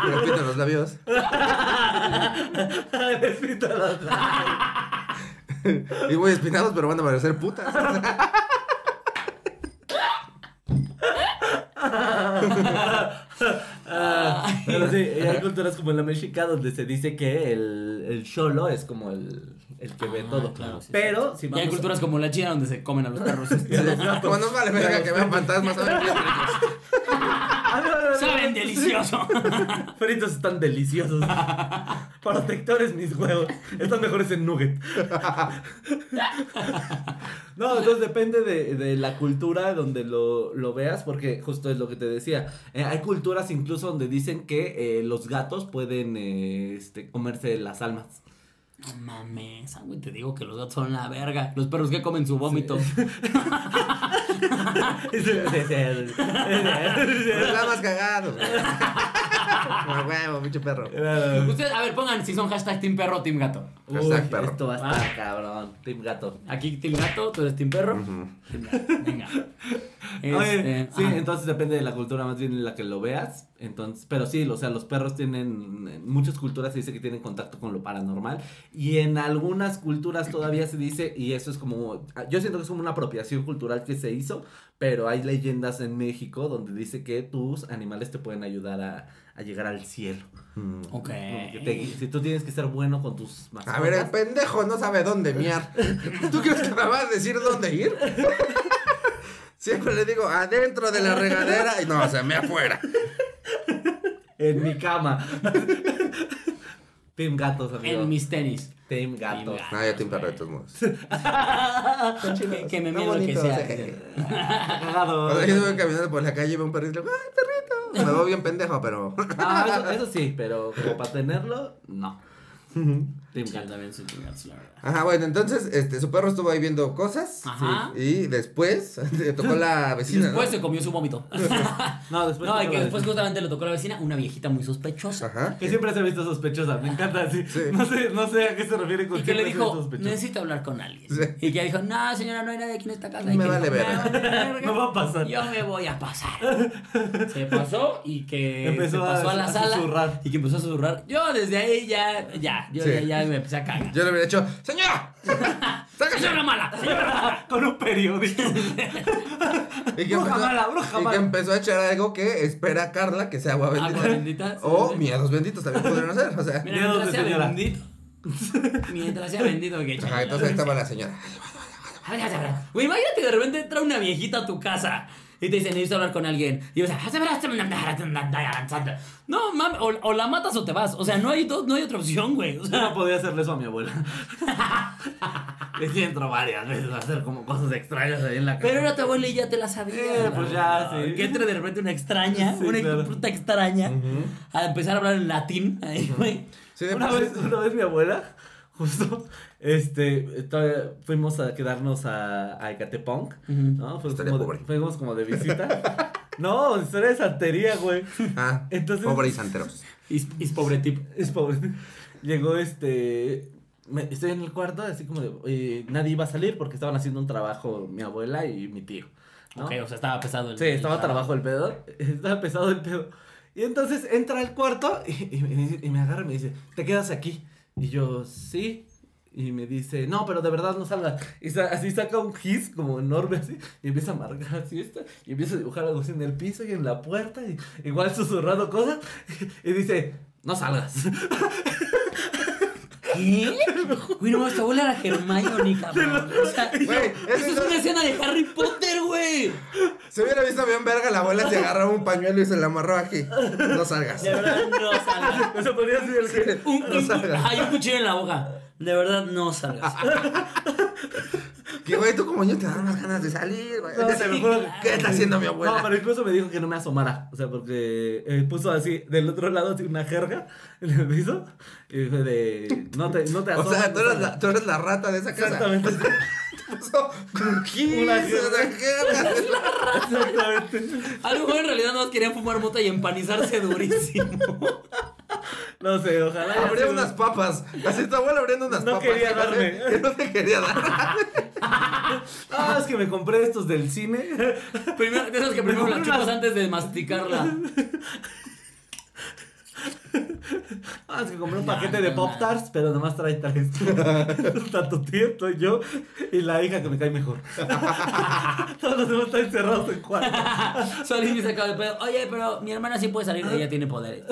Me repiten los labios. Les pito los Y voy espinados, pero van a parecer putas. Ah, pero sí, hay culturas como en la mexica donde se dice que el, el cholo es como el, el que ve Ah, todo. claro, sí, pero si Y hay culturas como la china donde se comen a los perros. *laughs* Como no vale verga que vean fantasmas, saben. *laughs* Saben delicioso. Fritos están deliciosos. Protectores mis huevos. Están mejores en nugget. *laughs* No, entonces depende de, de la cultura donde lo, lo veas, porque justo es lo que te decía. Eh, hay culturas incluso donde dicen que eh, los gatos pueden eh, este, comerse las almas. No mames, ah, güey, te digo que los gatos son la verga. Los perros que comen su vómito. *laughs* *laughs* Pero está más Como huevo, pinche perro. Ustedes, a ver, pongan si son hashtag Team Perro o Team Gato. Hashtag Uy, perro. Esto va a estar cabrón. Team gato. Aquí Team Gato, tú eres Team Perro. Ujú. Team Gato, Venga. Oye, Este, sí, ajá. entonces depende de la cultura más bien en la que lo veas. Entonces, pero sí, o sea, los perros tienen, en muchas culturas se dice que tienen contacto con lo paranormal y en algunas culturas todavía se dice y eso es como, yo siento que es como una apropiación cultural que se hizo, pero hay leyendas en México donde dice que tus animales te pueden ayudar a, a llegar al cielo. Mm. Ok. Te- si tú tienes que ser bueno con tus mascotas. A ver, el pendejo no sabe dónde miar. ¿Tú crees que me vas a decir dónde ir? *laughs* Siempre le digo adentro de la regadera y no, o sea, me afuera. En mi cama. Team gatos, amigo. En mis tenis. Team gatos. gatos. No, yo tengo perro de todos modos. *laughs* que, que me lo que sea. eh. *laughs* Cagado. Cuando yo voy caminando por la calle y veo un perrito, ¡ay, perrito! Me veo bien pendejo, pero. Ah, eso, eso sí, pero como para tenerlo, no. Team Yo gato. también soy Team gatos, la verdad. Ajá, bueno, entonces, este, su perro estuvo ahí viendo cosas. Ajá. Y después *laughs* le tocó la *laughs* vecina. Después ¿no? se comió su vómito. *laughs* No, después. no, y que después justamente le tocó a la vecina, una viejita muy sospechosa. Ajá. Que siempre se ha visto sospechosa, me encanta así. Sí. No, sé, no sé a qué se refiere con Y que le dijo, sospechosa. necesito hablar con alguien. Sí. Y que dijo, no, señora, no hay nadie aquí en esta casa. Me vale dijo, verga. "Me vale verga. No va a pasar. Yo me voy a pasar. Se pasó y que Empezó se pasó a- a, la a sala. susurrar. Y que empezó a susurrar. Yo desde ahí ya, ya, yo Sí. ya, ya me empecé a cagar. Yo le hubiera dicho, ¡Señora! *laughs* Señora mala, señora mala. Con un periódico. Y que, Bruja empezó, mala, bruja y que mala. empezó a echar algo que espera a Carla que sea agua bendita. Agua bendita, o sí. miedos benditos también podrían hacer. O sea. Mira, Miedos mientras sea señora. bendito. *laughs* Mientras sea bendito que Ajá, entonces ahí estaba la señora. Güey, imagínate de repente entra una viejita a tu casa y te dice, necesito hablar con alguien. Y vas a... No, mames, o, o la matas o te vas. O sea, no hay, dos, no hay otra opción, güey. O Yo sea, no podía hacerle eso a mi abuela. *laughs* Le entro varias veces a hacer como cosas extrañas ahí en la casa. pero era tu abuela y ya te la sabía. Eh, pues ya, sí. Que entre de repente una extraña, Sí, una claro. puta extraña, a empezar a hablar en latín. Ahí, güey. Sí, Una vez, una vez mi abuela, justo, este, todavía fuimos a quedarnos a, a Ecatepunk, ¿no? Fuimos como, pobre. de, fuimos como de visita. *laughs* no, historia de santería, güey. Ah, Entonces- pobre y santeros. Y, y es pobre tipo. Es pobre. Llegó este. me- estoy en el cuarto, así como de. eh, nadie iba a salir porque estaban haciendo un trabajo mi abuela y mi tío. ¿no? Ok, o sea, estaba pesado el Sí, estaba el trabajo el pedo. *laughs* Estaba pesado el pedo. Y entonces entra al cuarto y, y y me agarra y me dice, ¿te quedas aquí? Y yo, sí. Y me dice, no, pero de verdad no salgas. Y sa- así saca un gis como enorme así. Y empieza a marcar así esto. Y empieza a dibujar algo así en el piso y en la puerta. Y igual susurrando cosas. Y dice, no salgas. *laughs* *laughs* ¿Qué? Güey, no, esta abuela era Hermione, cabrón. O sea, Güey, eso es una escena de Harry Potter, güey. Se hubiera visto bien verga, la abuela se agarraba un pañuelo y se la amarró aquí. No salgas. De verdad, no salgas. Eso podría ser el que... Un, No un- salgas. hay un cuchillo en la boca. De verdad, no salgas. Que güey, tú como niño te dan más ganas de salir, güey. No, te juro que- ¿Qué está haciendo mi No, abuela? pero incluso me dijo que no me asomara. O sea, porque eh, puso así, del otro lado, así una jerga en el piso. De, no te, no te *laughs* O sea, tú no eres, salgas". la, tú eres la rata de esa casa. Exactamente. *laughs* Cookies, *laughs* Una. Exactamente. A lo mejor en realidad no querían fumar mota y empanizarse durísimo. No sé, ojalá. Abría sido- unas papas. Así tu abuela abriendo unas No papas. quería ¿sí? darme. No te quería dar. Ah, es que me compré estos del cine. Primero, de esos que primero la chupas antes de masticarla. Ah, es que compré un paquete de no, Pop Tarts, pero nomás trae tres. *laughs* *laughs* Tanto tiempo yo y la hija que me cae mejor. *laughs* Todos los demás están encerrados en cuarto. Sacaba el pedo. Oye, pero mi hermana sí puede salir, ella tiene poderes.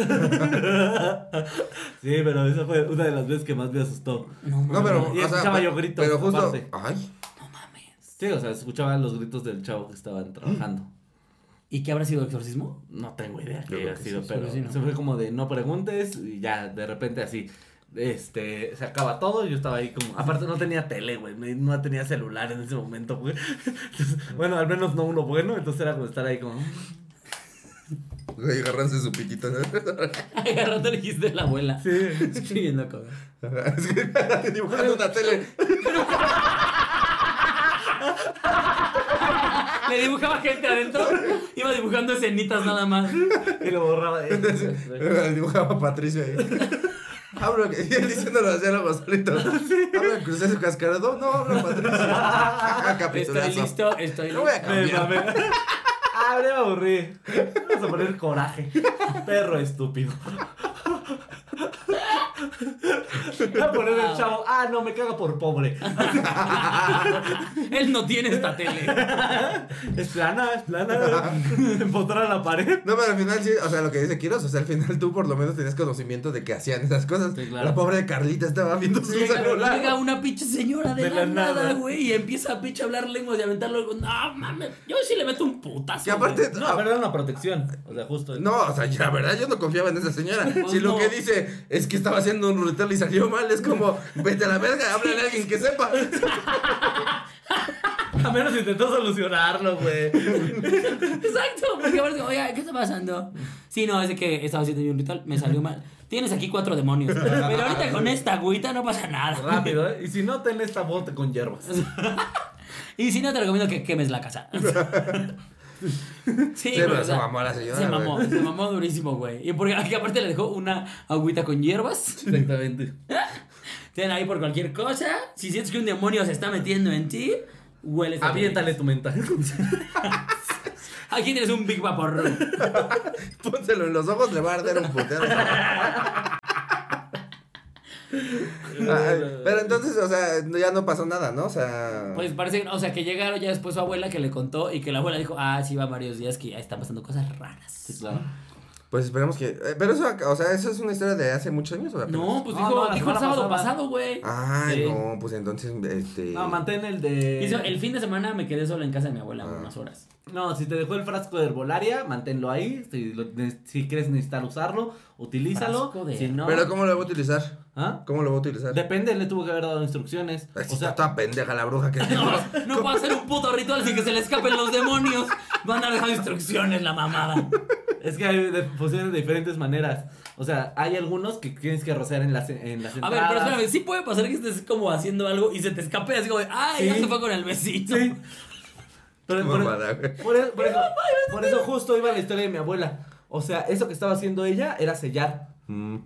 Sí, pero esa fue una de las veces que más me asustó. No, No, pero. Y o sea, escuchaba pero- yo gritos, Pero justo. aparte. Ay. no mames. Sí, o sea, escuchaban los gritos del chavo que estaban trabajando. ¿Y qué habrá sido exorcismo? No tengo idea qué creo ha que sido, sí, pero sí, ¿no? se fue como de no preguntes y ya de repente así. Este, se acaba todo y yo estaba ahí como. Aparte, no tenía tele, güey. no- tenía celular en ese momento, güey. *laughs* Bueno, al menos no uno bueno. Entonces era como estar ahí como. *laughs* Güey, agarrándose su piquito. *laughs* Agarrando el gis de la abuela. Sí. Escribiendo cosas. Es que dibujando una tele. Le dibujaba gente adentro. Iba dibujando escenitas nada más. Y lo borraba. Le dibujaba a Patricio ahí. Hablo, que- y él diciéndolo así a lo solito. Habla, crucé su cascarado. No, habla Patricio. Ah, Estoy capitulazo. listo, estoy No voy a listo. Me cambiar. mamé. Ah, me aburrí. Vamos a poner coraje. Perro estúpido. Voy a poner el chavo. Ah, no, me caga por pobre. *laughs* Él no tiene esta tele. *laughs* Es plana, es plana. *laughs* Empotrar a la pared. No, pero al final sí, o sea, lo que dice Kiros, o sea, al final tú por lo menos tenías conocimiento de que hacían esas cosas. Sí, claro. La pobre Carlita estaba viendo su Llega, celular. llega una pinche señora de, De la, la nada. güey, y empieza a pinche hablar lenguas y aventarlo. No, mames, yo sí le meto un putazo. Que aparte. No, pero era una protección. O sea, justo. No, o sea, la verdad yo no confiaba en esa señora. Pues si lo que dice es que estaba haciendo un brutal y salió mal, es como, vete a la verga, háblale a alguien que sepa. *laughs* A menos intentó solucionarlo, güey. Exacto, porque ahora digo, oiga, ¿qué está pasando? Sí, no, es de que estaba haciendo yo un ritual, me salió mal. Tienes aquí cuatro demonios. Pero ahorita con esta agüita no pasa nada. Rápido, ¿eh? Y si no, ten esta bote con hierbas. *laughs* Y si no, te recomiendo que quemes la casa. *laughs* *laughs* Sí, pero se mamó la señora, Se mamó, güey. se mamó durísimo, güey. Y porque aquí aparte le dejó una agüita con hierbas. Exactamente. *laughs* Ten ahí por cualquier cosa. Si sientes que un demonio se está metiendo en ti, hueles a Aviéntale tu menta. *laughs* Aquí tienes un Big Vapor. Pónselo en los ojos, le va a arder un putero. *laughs* Ay, pero entonces, o sea, ya no pasó nada, ¿no? O sea. Pues parece, que- o sea, que llegaron ya después su abuela que le contó y que la abuela dijo, ah, sí, va varios días que ya están pasando cosas raras. Sí, claro. Pues esperemos que. eh, pero eso, o sea, eso es una historia de hace muchos años, ¿o apenas? No, pues dijo, no, dijo el sábado pasado, güey. Ay, Sí. no, pues entonces, este. No, mantén el de. Hizo- el fin de semana me quedé sola en casa de mi abuela por Ah. unas horas. No, si te dejó el frasco de herbolaria, manténlo ahí. Si, lo- si quieres necesitar usarlo, utilízalo. Frasco de- Si no. Pero ¿cómo lo voy a utilizar? ¿Ah? ¿Cómo lo voy a utilizar? Depende, le tuvo que haber dado instrucciones. Ay, O sea, está toda pendeja la bruja que *laughs* No, no puedo hacer un puto ritual sin que se le escapen los demonios. Van a dejar instrucciones la mamada. es que hay de, funcionan de diferentes maneras. O sea, hay algunos que tienes que rociar en las, en las A ver, pero espérame, sí puede pasar que estés como haciendo algo y se te escape así como de, ay, ya Sí. se fue con el besito. Sí. Pero, por, güey. por eso, por eso- por eso justo iba la historia de mi abuela. O sea, eso que estaba haciendo ella era sellar. Mm,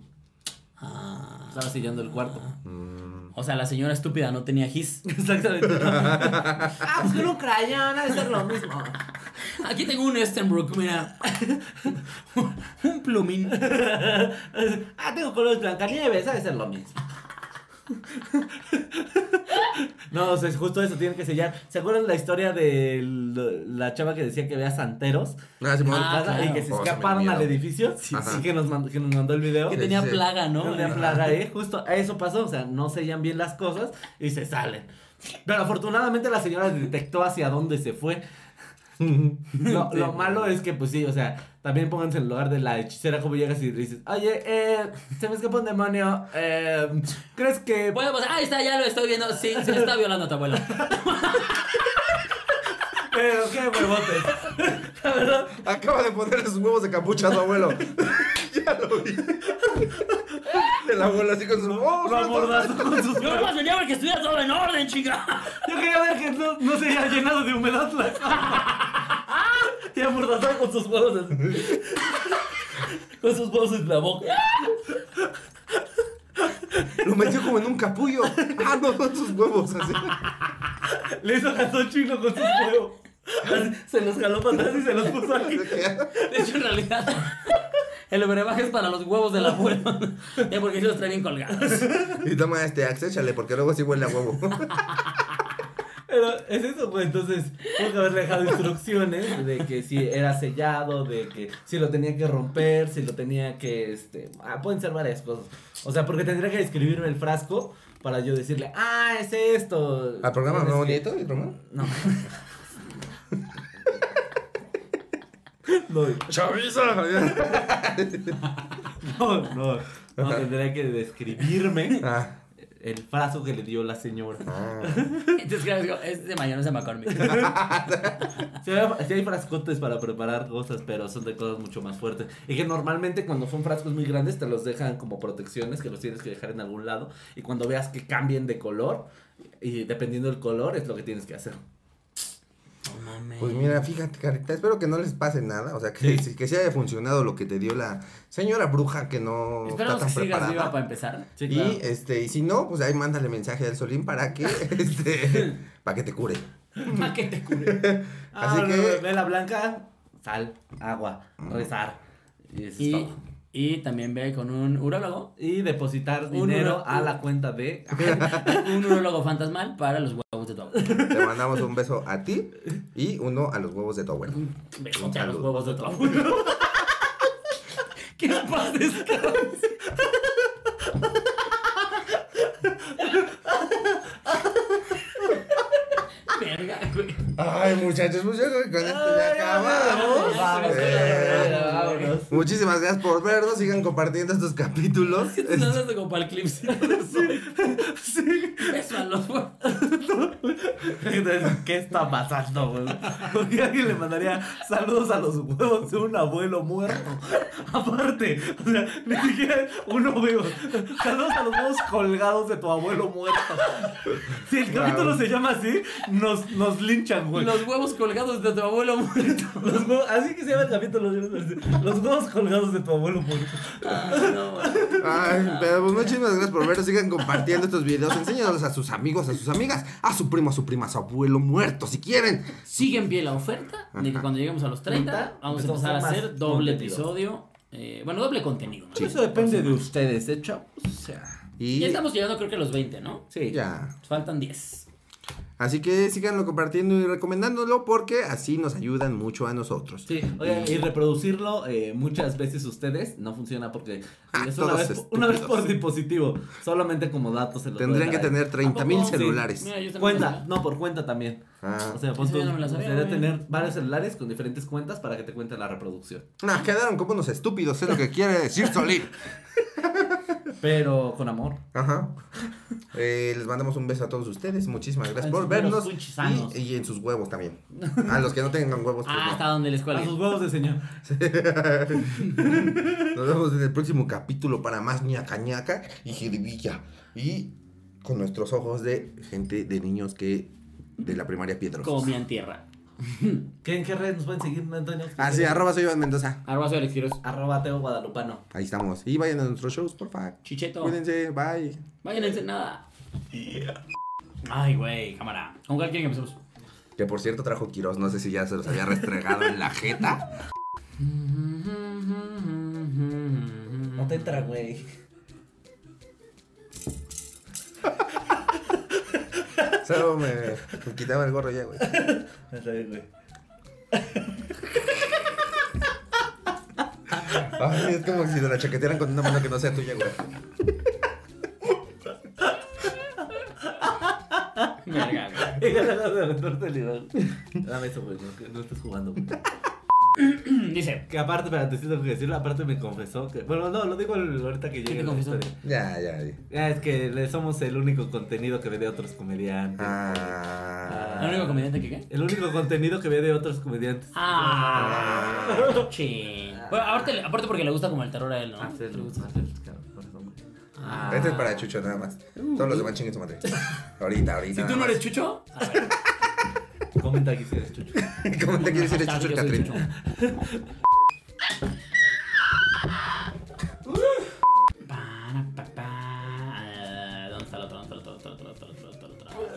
Estaba sellando el cuarto. mm. o sea, la señora estúpida no tenía gis. *laughs* Exactamente. ah, pues con un crayón, ha de ser lo mismo. Aquí tengo un Estenbrook, mira. *laughs* un plumín. ah, tengo colores Blancanieves, ha de ser lo mismo. *laughs* No, o sea, justo eso, tienen que sellar. ¿Se acuerdan la historia de la chava que decía que veía santeros? Ah, Simón. Ah, Casa claro. Y que se Oh, escaparon al edificio. Sí, sí, que nos, mandó, que nos mandó el video. Que Sí, tenía sí. plaga, ¿no? No tenían plaga, ¿eh? Justo a eso pasó, o sea, no sellan bien las cosas y se salen. Pero afortunadamente la señora detectó hacia dónde se fue. *laughs* Lo, lo malo es que, pues sí, o sea, también pónganse en el lugar de la hechicera, como llegas y dices, oye, eh, se me escapó un demonio, eh, ¿crees que...? Bueno, pues ahí está, ya lo estoy viendo. Sí, se está violando a tu abuela. *laughs* Pero qué huevotes. *laughs* La verdad, Acaba de ponerle sus huevos de capucha a su abuelo. *laughs* ya lo vi. El abuelo así con sus huevos. lo amordazo con sus Yo nomás venía porque estuviera todo en orden, chica. Yo quería ver que no, no se haya llenado de humedad la cama. *laughs* Y amordazado con sus huevos así. Con sus huevos en la boca. Lo metió como en un capullo. Ah, no, con sus huevos así. Le hizo calzón chino con sus huevos. Se los jaló para atrás y se los puso aquí. De hecho, en realidad, el brebaje es para los huevos del abuelo. *laughs* Ya porque sí los trae bien colgados. *laughs* Y toma este axe, échale, porque luego sí huele a huevo. *laughs* Pero es eso, pues entonces tuvo que haberle dejado instrucciones de que si era sellado, de que si lo tenía que romper, si lo tenía que, este, ah, pueden ser varias cosas. O sea, porque tendría que describirme el frasco para yo decirle, ah, es esto. ¿Al programa Es Nuevo que- Nieto y Román? No. No, ¡Chaviza! *laughs* no, no, no, tendría que describirme Ah. el frasco que le dio la señora. ah. Entonces, claro, digo, es de mayonesa *laughs* McCormick. Sí sí hay frascotes para preparar cosas, pero son de cosas mucho más fuertes. Y que normalmente cuando son frascos muy grandes te los dejan como protecciones, que los tienes que dejar en algún lado. Y cuando veas que cambien de color, y dependiendo del color, es lo que tienes que hacer. Mames. Pues mira, fíjate, Carita, espero que no les pase nada. O sea, que, sí. que sí haya funcionado lo que te dio la señora bruja que no Esperamos está que tan sigas viva preparada. para empezar. Sí, y claro. este, y si no, pues ahí mándale mensaje al Solín para que *laughs* este para que te cure. ¿Para qué te cure? *laughs* así Ah, que- Vela blanca, sal, agua, rezar. Y eso es Y, todo. Y también ve con un urólogo. Y depositar Un dinero a la cuenta de... *laughs* Un urólogo fantasmal para los huevos de tu abuelo. Te mandamos un beso a ti y uno a los huevos de tu abuelo. Besote a los huevos de tu abuelo. ¿Qué paz descanse. verga, güey. Ay, muchachos, pues yo creo que con esto ya acabamos. Vamos, Eh, vámonos. Muchísimas gracias por vernos. Sigan compartiendo estos capítulos. ¿Qué te estás haciendo como para el clip? Sí. Beso a los huevos. Entonces, ¿Qué está pasando, güey? Porque alguien le mandaría saludos a los huevos de un abuelo muerto. Aparte, o sea, ni siquiera uno veo. Saludos a los huevos colgados de tu abuelo muerto. Si el capítulo se llama así, nos, nos linchan, güey. Los huevos colgados de tu abuelo muerto. *laughs* Los huevos- así que se llama el capítulo. Los huevos colgados de tu abuelo muerto. Ah, no. Ay, pero pues muchísimas gracias por vernos. Sigan compartiendo estos videos. Enséñalos a sus amigos, a sus amigas, a su primo, a su prima, a su abuelo muerto, si quieren. Sigue en pie la oferta de que cuando lleguemos a los 30 vamos a empezar a hacer doble contenido. episodio. eh, bueno, doble contenido. ¿no? Eso depende de ustedes, ¿eh, chavos? O sea. Y Ya estamos llegando creo que a los 20, ¿no? Sí. ya. Nos faltan 10. Así que síganlo compartiendo y recomendándolo porque así nos ayudan mucho a nosotros. Sí, oigan, y reproducirlo eh, muchas veces ustedes no funciona porque Ah, es una vez, una vez por dispositivo. Solamente como datos se los Tendrían que tener 30 mil celulares. Mira, yo también Cuenta, no, por cuenta también. Ah. O sea, pon Eso tú, no me sabía, tener varios celulares con diferentes cuentas para que te cuenten la reproducción. No, quedaron como unos estúpidos, es lo que quiere decir Solín. *laughs* Pero con amor. Ajá. Eh, les mandamos un beso a todos ustedes. Muchísimas gracias En por vernos. Y, y en sus huevos también. A los que no tengan huevos, pues Ah, no. hasta donde les A cuelgue. sus huevos de señor. Nos vemos en el próximo capítulo para más ñaca ñaca y jiribilla. Y con nuestros ojos de gente, de niños que de la primaria Piedros. Comían tierra. *laughs* ¿Qué, ¿En qué redes nos pueden seguir, Antonio? Ah, sí, arroba soy Iván Mendoza. Arroba soy Alex Quiroz. Arroba Teo Guadalupano. Ahí estamos. Y vayan a nuestros shows, porfa. Chicheto. Cuídense, bye. Vayan a Ensenada. Ay, güey, cámara. ¿Con cuál quieren que empecemos? Que por cierto trajo Quiroz, no sé si ya se los había restregado en la jeta. *laughs* No te entra, güey. *laughs* Solo me, me quitaba el gorro ya, güey. *laughs* Está bien, güey. Ay, es como si te la chaquetearan con una mano que no sea tuya, güey. Verga, güey. *laughs* Dame eso, güey. No, que no estés jugando. güey. *clears throat* Dice. Que aparte, sí tengo que decirlo. Aparte, me confesó que. Bueno, no, lo digo ahorita que llegue. confesó? Ya, ya, ya. Ah, es que le somos el único contenido que ve de otros comediantes. Ah. ¿El único comediante que qué? El único contenido que ve de otros comediantes. Ah, chin. Bueno, aparte, aparte porque le gusta como el terror a él, ¿no? Ah, Le gusta. Ah. Este es para Chucho nada más. Todos los demás chinguen su madre. Ahorita, ahorita. Si tú no más. eres Chucho, a ver. Comenta aquí si eres chucho. *laughs* ¿Cómo te quieres decir el Chucho el Catrín?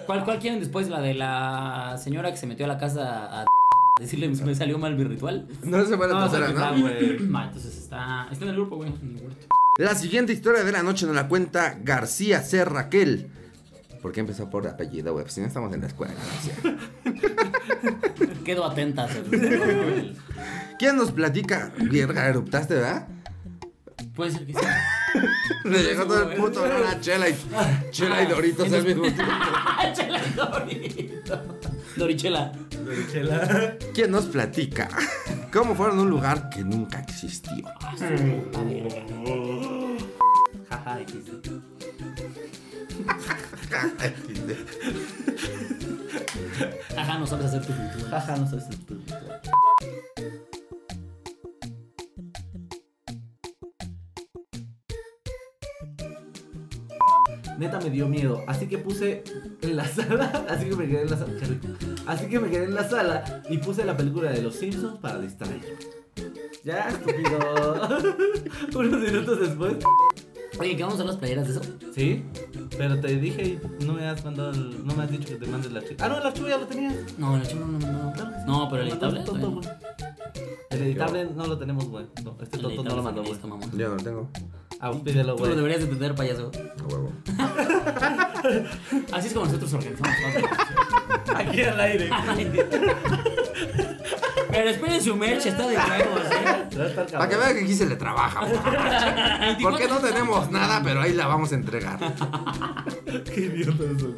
¿Cuál, ¿Cuál quieren después? ¿La de la señora que se metió a la casa a *laughs* decirle me salió mal mi ritual? No se va la No, se ¿no? güey. Entonces está, está en el grupo, güey. La siguiente historia de la noche nos la cuenta García C. Raquel. ¿Por qué empezó por apellido, güey? Pues si no estamos en la escuela, García. Quedo atenta. *laughs* ¿Quién nos platica? Verga, eruptaste, ¿verdad? Puede ser que sí. *laughs* Le llegó todo el puto olor a chela y, chela y doritos al mismo tiempo. Chela Dorito. Dorichela. Chela. ¿Quién nos platica? ¿Cómo fueron a un lugar que nunca existió? Jaja, *laughs* *laughs* Ajá, no sabes hacer tu ritual. Jaja, no sabes el puto. Neta me dio miedo, así que puse en la *laughs* sala, así que me quedé en la sala. Así que me quedé en la sala y puse la película de los Simpsons para distraerme. Ya, estúpido. *laughs* Unos minutos después. Oye, ¿qué vamos a hacer las playeras de eso? Sí, pero te dije y no me has mandado, el- no me has dicho que te mandes la chica. Ah, no, el archivo ya lo tenías. No, el archivo no lo mandó. No, pero el editable. No. El editable no lo tenemos, güey. No, este El tonto no lo mandó, güey. Yo no lo tengo. Ah, pídelo, Tú lo güey. deberías entender, payaso. A huevo. Así es como nosotros organizamos. Aquí al aire. Pero esperen su merch, está de huevos, ¿eh? Para que vean que aquí se le trabaja. güey. Porque no tenemos nada, pero ahí la vamos a entregar. Qué idiota eso.